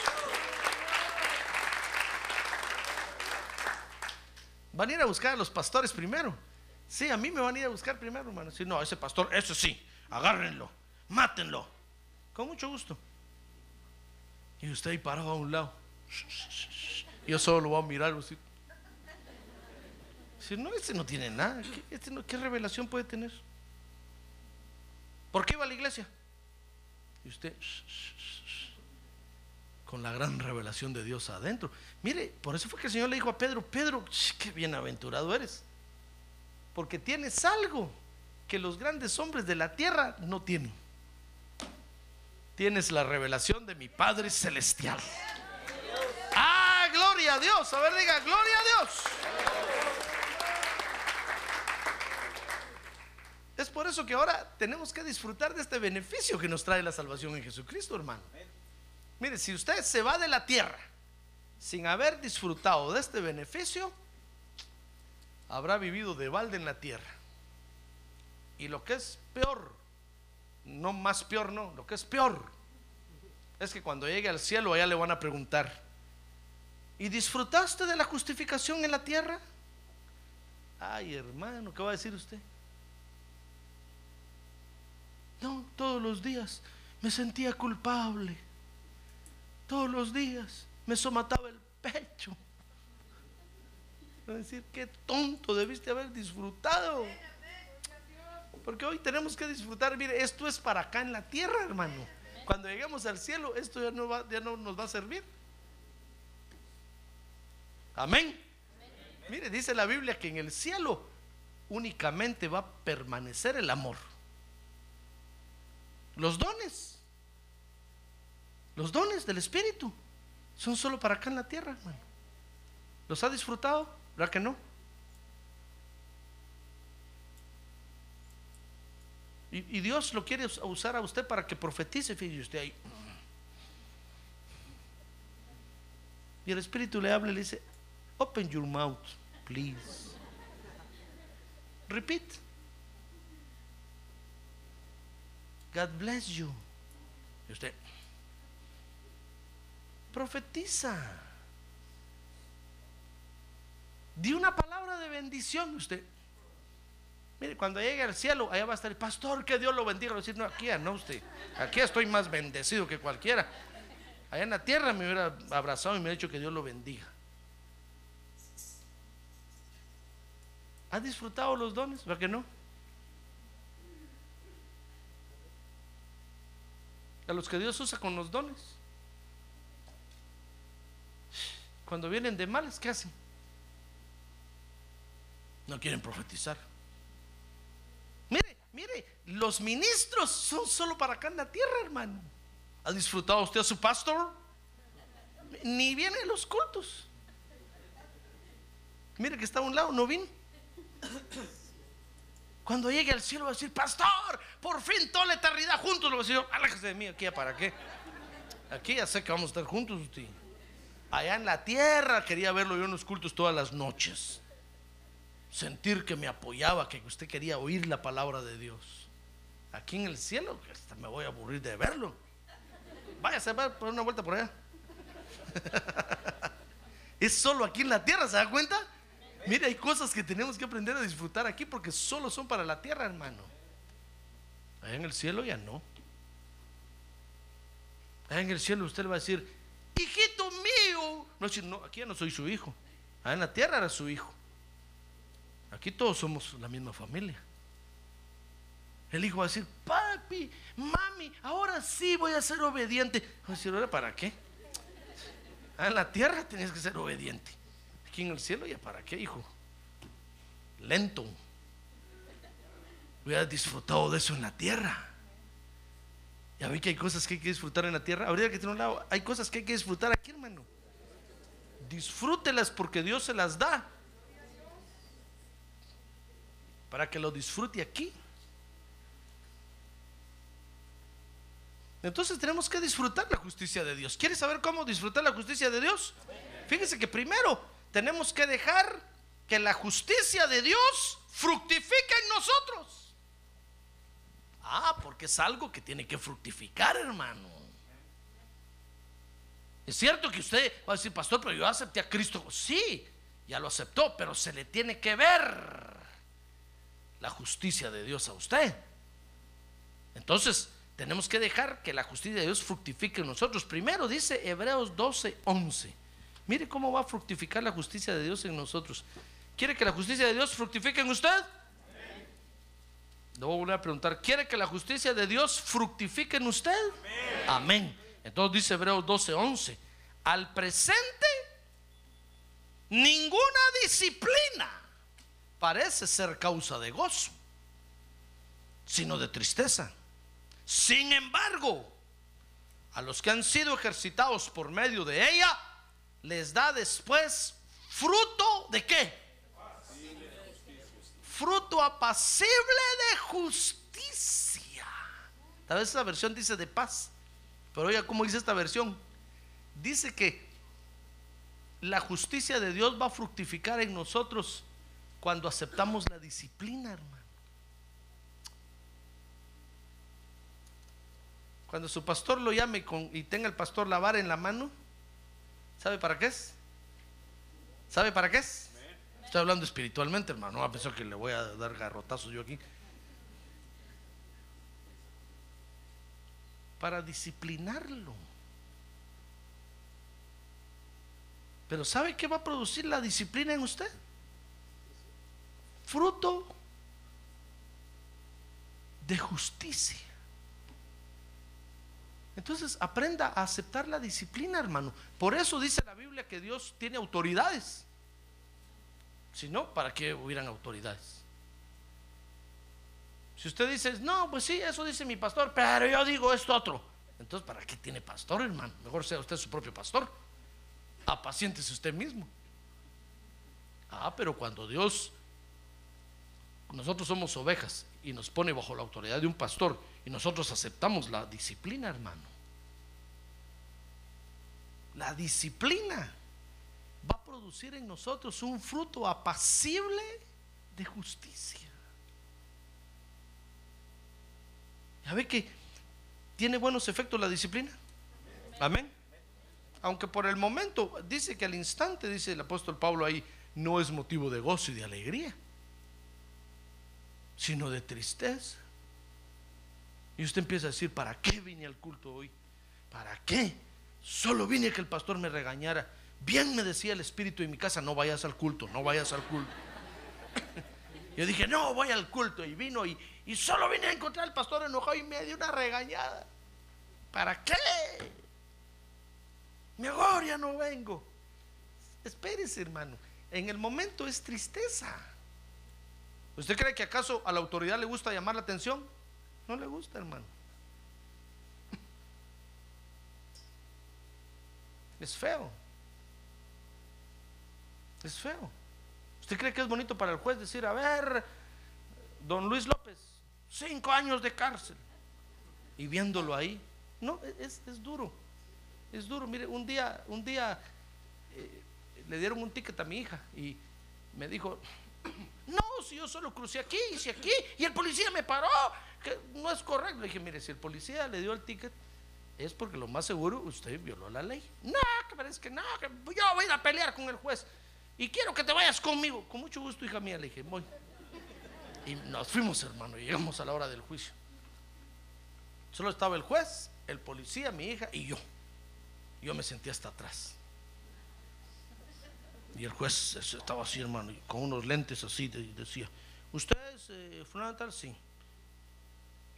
Van a ir a buscar a los pastores primero. Sí, a mí me van a ir a buscar primero, hermano. Si no, ese pastor, eso sí, agárrenlo, mátenlo. Con mucho gusto. Y usted ahí parado a un lado. Yo solo lo voy a mirar. Así. Si no, este no tiene nada. ¿Qué, este ¿Qué revelación puede tener? ¿Por qué iba a la iglesia? Y usted con la gran revelación de Dios adentro. Mire, por eso fue que el Señor le dijo a Pedro, Pedro, qué bienaventurado eres. Porque tienes algo que los grandes hombres de la tierra no tienen tienes la revelación de mi Padre Celestial. Ah, gloria a Dios. A ver, diga, gloria a Dios. Es por eso que ahora tenemos que disfrutar de este beneficio que nos trae la salvación en Jesucristo, hermano. Mire, si usted se va de la tierra sin haber disfrutado de este beneficio, habrá vivido de balde en la tierra. Y lo que es peor, no más peor, no, lo que es peor es que cuando llegue al cielo allá le van a preguntar, ¿y disfrutaste de la justificación en la tierra? Ay, hermano, ¿qué va a decir usted? No, todos los días me sentía culpable. Todos los días me somataba el pecho. A decir, qué tonto debiste haber disfrutado. Porque hoy tenemos que disfrutar, mire, esto es para acá en la tierra, hermano. Cuando lleguemos al cielo, esto ya no, va, ya no nos va a servir. Amén. Mire, dice la Biblia que en el cielo únicamente va a permanecer el amor. Los dones, los dones del Espíritu, son solo para acá en la tierra, hermano. ¿Los ha disfrutado? ¿Verdad que no? Y, Dios lo quiere usar a usted para que profetice, fíjese usted ahí. Y el Espíritu le habla y le dice, open your mouth, please. Repeat. God bless you. Y usted profetiza. Di una palabra de bendición usted. Mire, cuando llegue al cielo, allá va a estar el pastor, que Dios lo bendiga. Decir, no, aquí no usted. Aquí estoy más bendecido que cualquiera. Allá en la tierra me hubiera abrazado y me hubiera dicho que Dios lo bendiga. ¿Ha disfrutado los dones? ¿Por qué no? A los que Dios usa con los dones. Cuando vienen de males, ¿qué hacen? No quieren profetizar. Mire, mire, los ministros son solo para acá en la tierra, hermano. ¿Ha disfrutado usted a su pastor? Ni viene a los cultos. Mire que está a un lado, no vino. Cuando llegue al cielo va a decir, pastor, por fin toda la eternidad juntos. Lo va a decir, aléjese de mí, aquí ya para qué. Aquí ya sé que vamos a estar juntos usted. Allá en la tierra quería verlo yo en los cultos todas las noches. Sentir que me apoyaba, que usted quería oír la palabra de Dios. Aquí en el cielo, hasta me voy a aburrir de verlo. Váyase va a poner una vuelta por allá. es solo aquí en la tierra, ¿se da cuenta? Mire, hay cosas que tenemos que aprender a disfrutar aquí porque solo son para la tierra, hermano. Allá en el cielo ya no. Allá en el cielo usted le va a decir, hijito mío. No, no, aquí ya no soy su hijo. Allá en la tierra era su hijo. Aquí todos somos la misma familia. El hijo va a decir, papi, mami, ahora sí voy a ser obediente. Va a decir, ¿ahora para qué? Ah, en la tierra tenías que ser obediente. Aquí en el cielo, ¿ya para qué, hijo? Lento. Hubiera disfrutado de eso en la tierra. Ya vi que hay cosas que hay que disfrutar en la tierra. Ahorita que tiene un lado, hay cosas que hay que disfrutar aquí, hermano. Disfrútelas porque Dios se las da. Para que lo disfrute aquí. Entonces tenemos que disfrutar la justicia de Dios. ¿Quieres saber cómo disfrutar la justicia de Dios? Fíjese que primero tenemos que dejar que la justicia de Dios fructifique en nosotros. Ah, porque es algo que tiene que fructificar, hermano. Es cierto que usted va a decir, pastor, pero yo acepté a Cristo. Sí, ya lo aceptó, pero se le tiene que ver la justicia de Dios a usted. Entonces, tenemos que dejar que la justicia de Dios fructifique en nosotros. Primero dice Hebreos 12, 11. Mire cómo va a fructificar la justicia de Dios en nosotros. ¿Quiere que la justicia de Dios fructifique en usted? A volver a preguntar, ¿quiere que la justicia de Dios fructifique en usted? Amén. Entonces dice Hebreos 12, 11. Al presente, ninguna disciplina parece ser causa de gozo, sino de tristeza. Sin embargo, a los que han sido ejercitados por medio de ella, les da después fruto de qué? Fruto apacible de justicia. Tal vez esta versión dice de paz, pero oiga cómo dice esta versión. Dice que la justicia de Dios va a fructificar en nosotros cuando aceptamos la disciplina, hermano. Cuando su pastor lo llame con, y tenga el pastor la vara en la mano, ¿sabe para qué es? ¿Sabe para qué es? Estoy hablando espiritualmente, hermano. No pensar que le voy a dar garrotazos yo aquí. Para disciplinarlo. Pero ¿sabe qué va a producir la disciplina en usted? Fruto de justicia. Entonces aprenda a aceptar la disciplina, hermano. Por eso dice la Biblia que Dios tiene autoridades. Si no, ¿para qué hubieran autoridades? Si usted dice, no, pues sí, eso dice mi pastor, pero yo digo esto otro. Entonces, ¿para qué tiene pastor, hermano? Mejor sea usted su propio pastor. Apaciéntese usted mismo. Ah, pero cuando Dios, nosotros somos ovejas y nos pone bajo la autoridad de un pastor y nosotros aceptamos la disciplina, hermano. La disciplina producir en nosotros un fruto apacible de justicia. ¿Ya ve que tiene buenos efectos la disciplina? Amén. Aunque por el momento, dice que al instante, dice el apóstol Pablo ahí, no es motivo de gozo y de alegría, sino de tristeza. Y usted empieza a decir, ¿para qué vine al culto hoy? ¿Para qué? Solo vine a que el pastor me regañara. Bien me decía el espíritu en mi casa, no vayas al culto, no vayas al culto. Yo dije, no, voy al culto. Y vino y, solo vine a encontrar al pastor enojado y me dio una regañada. ¿Para qué? Mejor ya no vengo. Espérese, hermano. En el momento es tristeza. ¿Usted cree que acaso a la autoridad le gusta llamar la atención? No le gusta, hermano. Es feo. Es feo. ¿Usted cree que es bonito para el juez decir, a ver, don Luis López, cinco años de cárcel? Y viéndolo ahí, no, es, es duro. Es duro. Mire, un día, un día eh, le dieron un ticket a mi hija y me dijo, no, si yo solo crucé aquí, hice aquí, y el policía me paró, que no es correcto. Le dije, mire, si el policía le dio el ticket, es porque lo más seguro usted violó la ley. No, que parece que no, que yo voy a pelear con el juez. Y quiero que te vayas conmigo. Con mucho gusto, hija mía, le dije, voy. Y nos fuimos, hermano, y llegamos a la hora del juicio. Solo estaba el juez, el policía, mi hija y yo. Yo me sentí hasta atrás. Y el juez estaba así, hermano, con unos lentes así, y decía, ¿usted es eh? Sí.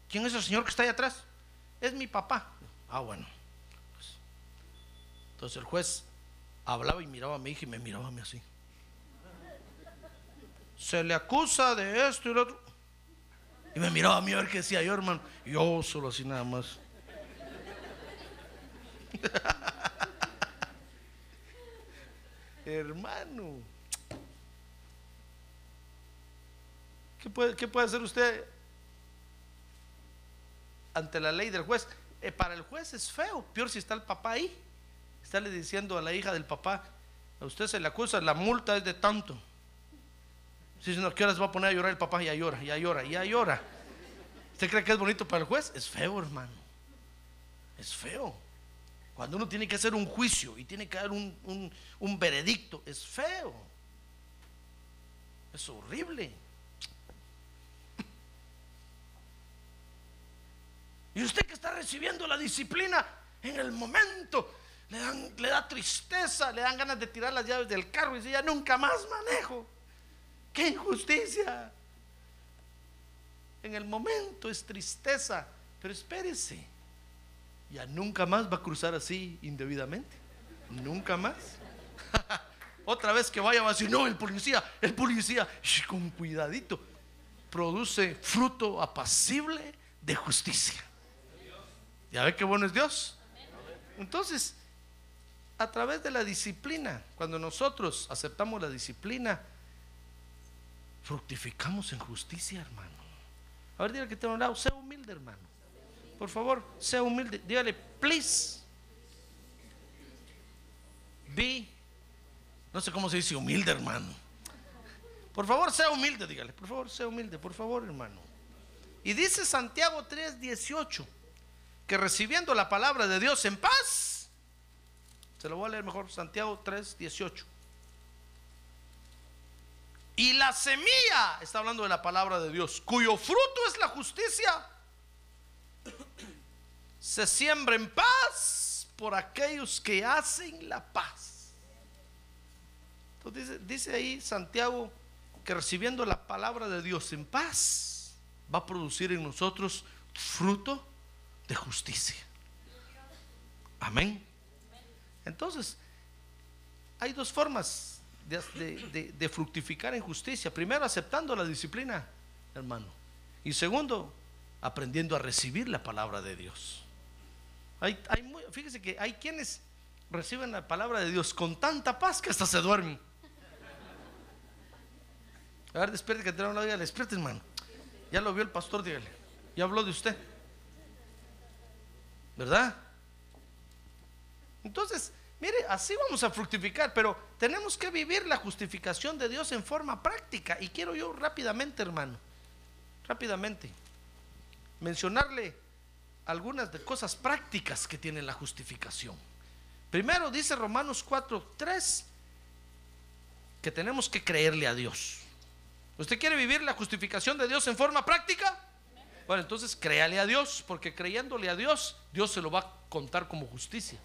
¿Quién es el señor que está ahí atrás? Es mi papá. Ah, bueno. Pues, entonces el juez hablaba y miraba a mi hija y me miraba a mí así. Se le acusa de esto y lo otro. Y me miraba a mí a ver qué decía yo, hermano. Yo solo así nada más. Hermano. ¿Qué puede, ¿Qué puede hacer usted ante la ley del juez? Eh, para el juez es feo, peor si está el papá ahí. Estarle diciendo a la hija del papá, a usted se le acusa, la multa es de tanto. Si no, ¿qué horas va a poner a llorar el papá? Ya llora, ya llora, ya llora. ¿Usted cree que es bonito para el juez? Es feo, hermano. Es feo. Cuando uno tiene que hacer un juicio y tiene que dar un, un veredicto, es feo. Es horrible. Y usted que está recibiendo la disciplina en el momento, le, dan, le da tristeza, le dan ganas de tirar las llaves del carro y dice, ya nunca más manejo. ¡Qué injusticia! En el momento es tristeza, pero espérese ya nunca más va a cruzar así indebidamente. Nunca más. Otra vez que vaya va a decir, no, el policía, el policía, con cuidadito, produce fruto apacible de justicia. ¿Ya ve qué bueno es Dios? Entonces, a través de la disciplina, cuando nosotros aceptamos la disciplina, fructificamos en justicia, hermano. A ver, diga que te un lado, sea humilde, hermano. Por favor, sea humilde. Dígale, please. Be. No sé cómo se dice humilde, hermano. Por favor, sea humilde, dígale. Por favor, sea humilde, por favor, hermano. Y dice Santiago 3:18 que recibiendo la palabra de Dios en paz, se lo voy a leer mejor, Santiago 3:18. Y la semilla, está hablando de la palabra de Dios, cuyo fruto es la justicia se siembra en paz por aquellos que hacen la paz. Entonces dice, ahí Santiago que recibiendo la palabra de Dios en paz va a producir en nosotros fruto de justicia. Amén. Entonces, hay dos formas de, fructificar en justicia. Primero, aceptando la disciplina, hermano. Y segundo, aprendiendo a recibir la palabra de Dios. Hay, fíjese que hay quienes reciben la palabra de Dios con tanta paz que hasta se duermen. A ver, despierte que te una dígale, despierte hermano. Ya lo vio el pastor, dígale. Ya habló de usted. ¿Verdad? Entonces, mire, así vamos a fructificar, pero tenemos que vivir la justificación de Dios en forma práctica. Y quiero yo rápidamente, hermano, rápidamente mencionarle algunas de cosas prácticas que tiene la justificación. Primero dice Romanos 4, 3, que tenemos que creerle a Dios. ¿Usted quiere vivir la justificación de Dios en forma práctica? Bueno, entonces créale a Dios, porque creyéndole a Dios, Dios se lo va a contar como justicia.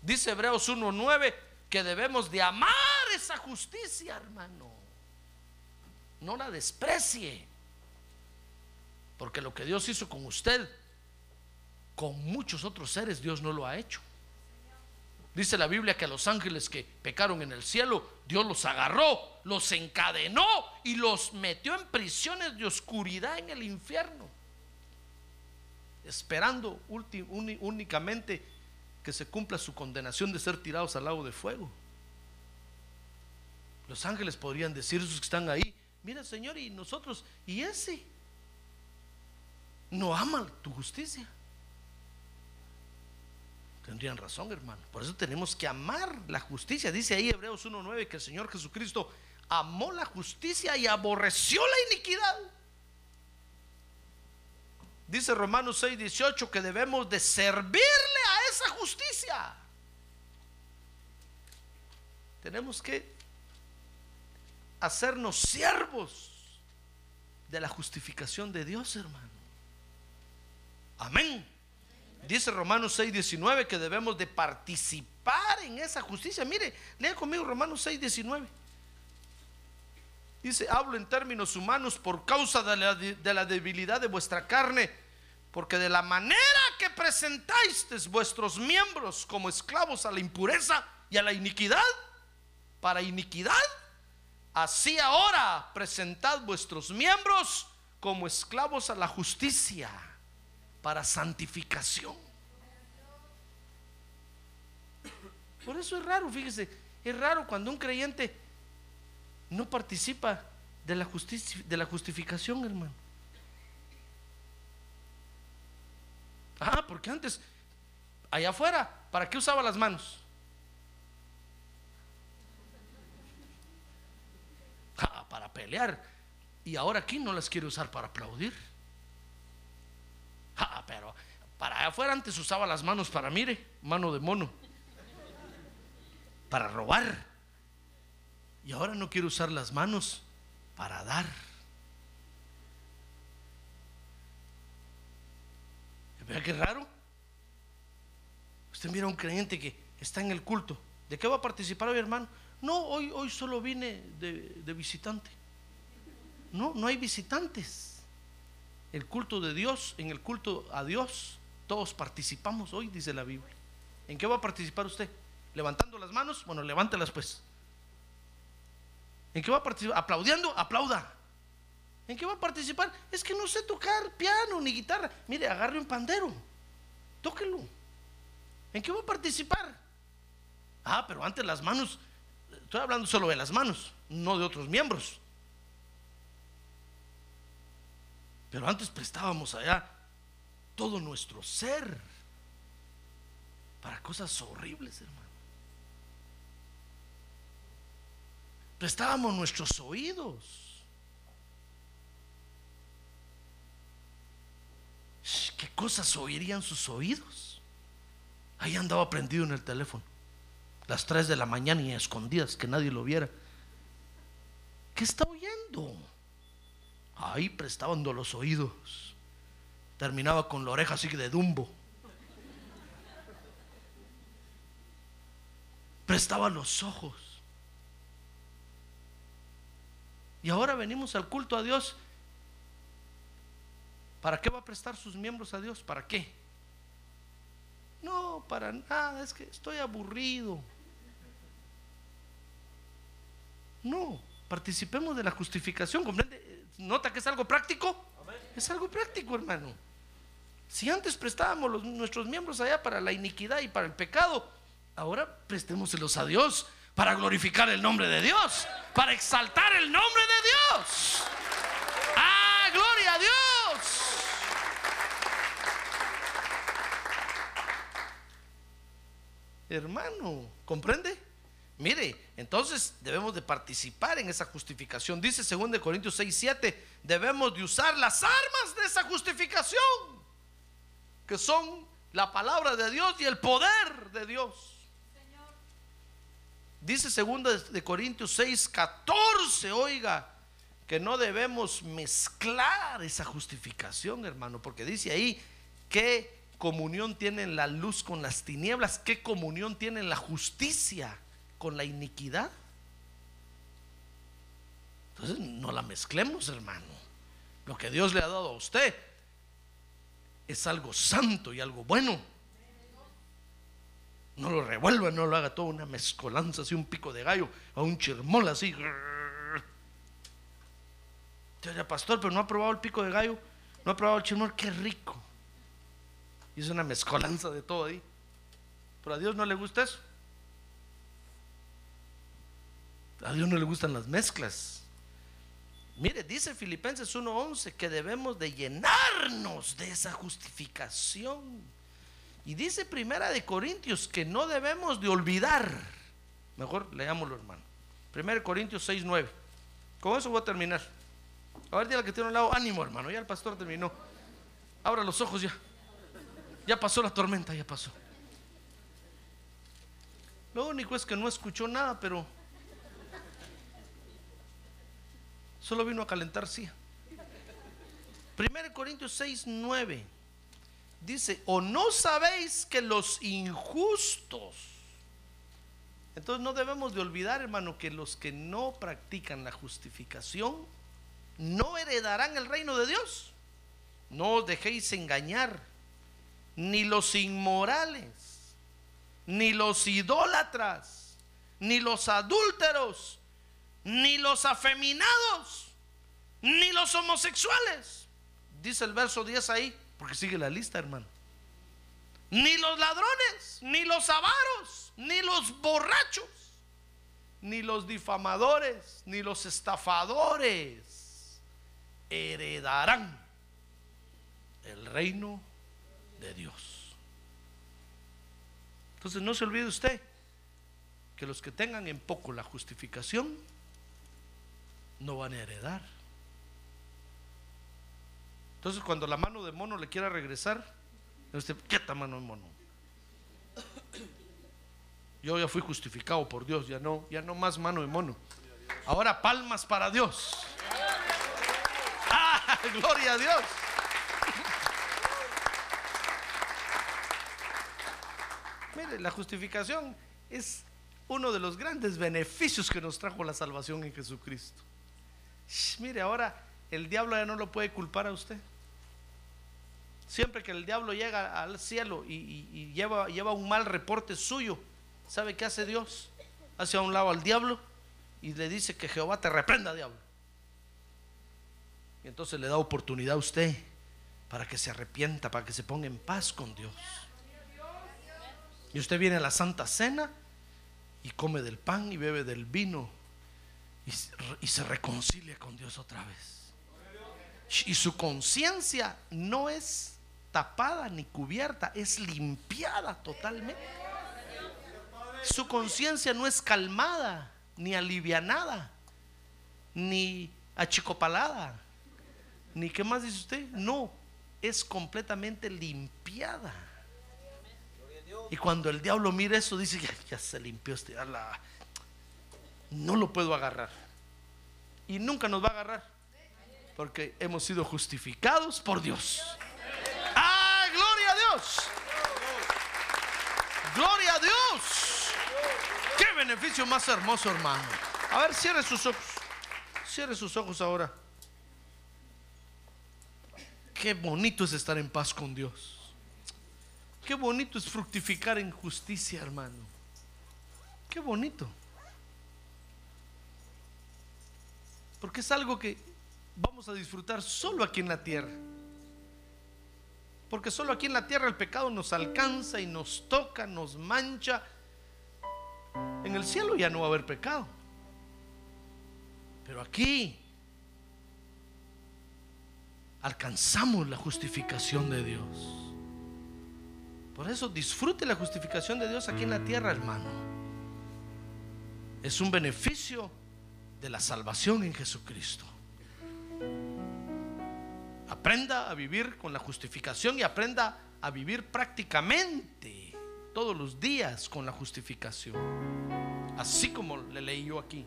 Dice Hebreos 1.9 que debemos de amar esa justicia, hermano. No la desprecie. Porque lo que Dios hizo con usted, con muchos otros seres, Dios no lo ha hecho. Dice la Biblia que a los ángeles que pecaron en el cielo, Dios los agarró, los encadenó y los metió en prisiones de oscuridad en el infierno, esperando únicamente que se cumpla su condenación de ser tirados al lago de fuego. Los ángeles podrían decir, esos que están ahí, mira Señor, y nosotros, y ese no ama tu justicia. Tendrían razón, hermano. Por eso tenemos que amar la justicia. Dice ahí Hebreos 1.9 que el Señor Jesucristo amó la justicia y aborreció la iniquidad. Dice Romanos 6.18 que debemos de servirle a esa justicia. Tenemos que hacernos siervos de la justificación de Dios, hermano. Amén. Dice Romanos 6:19 que debemos de participar en esa justicia. Mire, lea conmigo Romanos 6:19. Dice, hablo en términos humanos por causa de la, debilidad de vuestra carne, porque de la manera que presentáis vuestros miembros como esclavos a la impureza y a la iniquidad, para iniquidad, así ahora presentad vuestros miembros como esclavos a la justicia para santificación. Por eso es raro, fíjese, es raro cuando un creyente no participa de la justicia, de la justificación, hermano. Ah, porque antes, allá afuera, ¿para qué usaba las manos? Ah, para pelear. Y ahora aquí no las quiere usar para aplaudir. Ah, pero para allá afuera antes usaba las manos para, mire, mano de mono, para robar. Y ahora no quiero usar las manos para dar. ¿Vea qué raro? Usted mira a un creyente que está en el culto. ¿De qué va a participar hoy, hermano? No, hoy, hoy solo vine de, de visitante. No, no hay visitantes el culto de Dios, en el culto a Dios, todos participamos hoy, dice la Biblia. ¿En qué va a participar usted? ¿Levantando las manos? Bueno, levántelas pues. ¿En qué va a participar? ¿Aplaudiendo? Aplauda. ¿En qué va a participar? Es que no sé tocar piano ni guitarra. Mire, agarre un pandero. Tóquelo. ¿En qué va a participar? Ah, pero antes las manos. Estoy hablando solo de las manos, no de otros miembros. Pero antes prestábamos allá todo nuestro ser para cosas horribles, hermano. Prestábamos nuestros oídos. ¿Qué cosas oirían sus oídos? Ahí andaba prendido en el teléfono. Las 3 de la mañana y escondidas, que nadie lo viera. ¿Qué está oyendo? Ahí prestaban los oídos. Terminaba con la oreja así de dumbo. Prestaba los ojos. Y ahora venimos al culto a Dios. ¿Para qué va a prestar sus miembros a Dios? ¿Para qué? No, para nada, es que estoy aburrido. No, participemos de la justificación, ¿comprende? ¿Nota que es algo práctico? Es algo práctico, hermano. Si antes prestábamos nuestros miembros allá para la iniquidad y para el pecado, ahora prestémoselos a Dios para glorificar el nombre de Dios, para exaltar el nombre de Dios. ¡Ah, gloria a Dios! Hermano, ¿comprende? Mire, entonces debemos de participar en esa justificación. Dice 2 Corintios 6, 7, debemos de usar las armas de esa justificación, que son la palabra de Dios y el poder de Dios. Dice segundo de Corintios 6, 14, oiga, que no debemos mezclar esa justificación, hermano, porque dice ahí qué comunión tiene la luz con las tinieblas, qué comunión tiene la justicia con la iniquidad. Entonces no la mezclemos, hermano. Lo que Dios le ha dado a usted es algo santo y algo bueno. No lo revuelva, no lo haga todo una mezcolanza, así un pico de gallo, o un chirmol así. Ya, pastor, pero no ha probado el pico de gallo, no ha probado el chirmol, qué rico. Es una mezcolanza de todo ahí. Pero a Dios no le gusta eso. A Dios no le gustan las mezclas. Mire, dice Filipenses 1:11 que debemos de llenarnos de esa justificación. Y dice Primera de Corintios que no debemos de olvidar. Mejor leámoslo, hermano. Primera de Corintios 6:9. Con eso voy a terminar. A ver, dile que tiene un lado, ánimo, hermano. Ya el pastor terminó. Abra los ojos ya. Ya pasó la tormenta, ya pasó. Lo único es que no escuchó nada, pero Solo vino a calentar sí. 1 Corintios 6, 9 dice, o no sabéis que los injustos, entonces no debemos de olvidar, hermano, que los que no practican la justificación no heredarán el reino de Dios. No os dejéis engañar, ni los inmorales, ni los idólatras, ni los adúlteros, ni los afeminados, ni los homosexuales. Dice el verso 10 ahí, porque sigue la lista, hermano. Ni los ladrones, ni los avaros, ni los borrachos, ni los difamadores, ni los estafadores heredarán el reino de Dios. Entonces no se olvide usted que los que tengan en poco la justificación, no van a heredar. Entonces cuando la mano de mono le quiera regresar, usted, quieta mano de mono. Yo ya fui justificado por Dios, ya no, ya no más mano de mono. Ahora palmas para Dios. ¡Ah! Gloria a Dios. La justificación es uno de los grandes beneficios que nos trajo la salvación en Jesucristo mire, ahora el diablo ya no lo puede culpar a usted. Siempre que el diablo llega al cielo y, lleva, lleva un mal reporte suyo, ¿sabe qué hace Dios? Hace a un lado al diablo y le dice que Jehová te reprenda, diablo. Y entonces le da oportunidad a usted para que se arrepienta, para que se ponga en paz con Dios. Y usted viene a la Santa Cena y come del pan y bebe del vino y, se reconcilia con Dios otra vez. Y su conciencia no es tapada ni cubierta, es limpiada totalmente. Su conciencia no es calmada, ni alivianada, ni achicopalada, ni qué más dice usted. No, es completamente limpiada. Y cuando el diablo mira eso, dice, ya, se limpió este, la, no lo puedo agarrar. Y nunca nos va a agarrar. Porque hemos sido justificados por Dios. ¡Ah, gloria a Dios! ¡Gloria a Dios! ¡Qué beneficio más hermoso, hermano! A ver, cierre sus ojos. Cierre sus ojos ahora. Qué bonito es estar en paz con Dios. Qué bonito es fructificar en justicia, hermano. Qué bonito. Porque es algo que vamos a disfrutar solo aquí en la tierra. Porque solo aquí en la tierra el pecado nos alcanza y nos toca, nos mancha. En el cielo ya no va a haber pecado. Pero aquí alcanzamos la justificación de Dios. Por eso disfrute la justificación de Dios aquí en la tierra, hermano. Es un beneficio de la salvación en Jesucristo. Aprenda a vivir con la justificación y aprenda a vivir prácticamente todos los días con la justificación. Así como le leí yo aquí.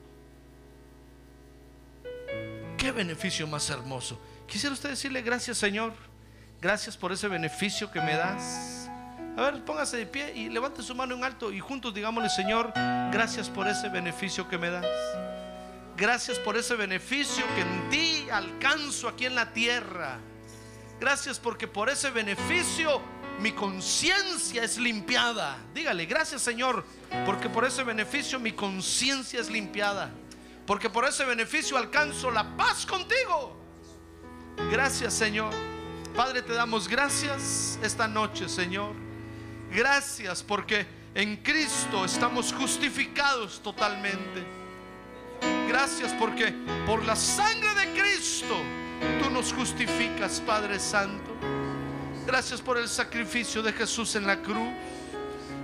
Qué beneficio más hermoso. Quisiera usted decirle gracias Señor. Gracias por ese beneficio que me das. A ver, póngase de pie y levante su mano en alto y juntos digámosle Señor, gracias por ese beneficio que me das. Gracias por ese beneficio que en ti alcanzo aquí en la tierra. Gracias porque por ese beneficio mi conciencia es limpiada. Dígale, gracias Señor, porque por ese beneficio mi conciencia es limpiada. Porque por ese beneficio alcanzo la paz contigo. Gracias Señor. Padre, te damos gracias esta noche, Señor. Gracias porque en Cristo estamos justificados totalmente. Gracias porque por la sangre de Cristo tú nos justificas, Padre Santo. Gracias por el sacrificio de Jesús en la cruz.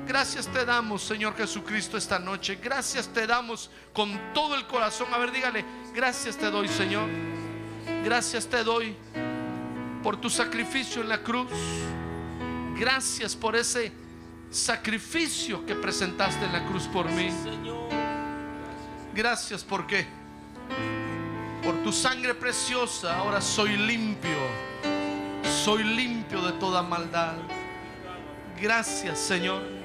Gracias te damos, Señor Jesucristo, esta noche. Gracias te damos con todo el corazón. A ver, dígale, gracias te doy, Señor. Gracias te doy por tu sacrificio en la cruz. Gracias por ese sacrificio que presentaste en la cruz por mí. Gracias porque por tu sangre preciosa ahora soy limpio. Soy limpio de toda maldad. Gracias Señor.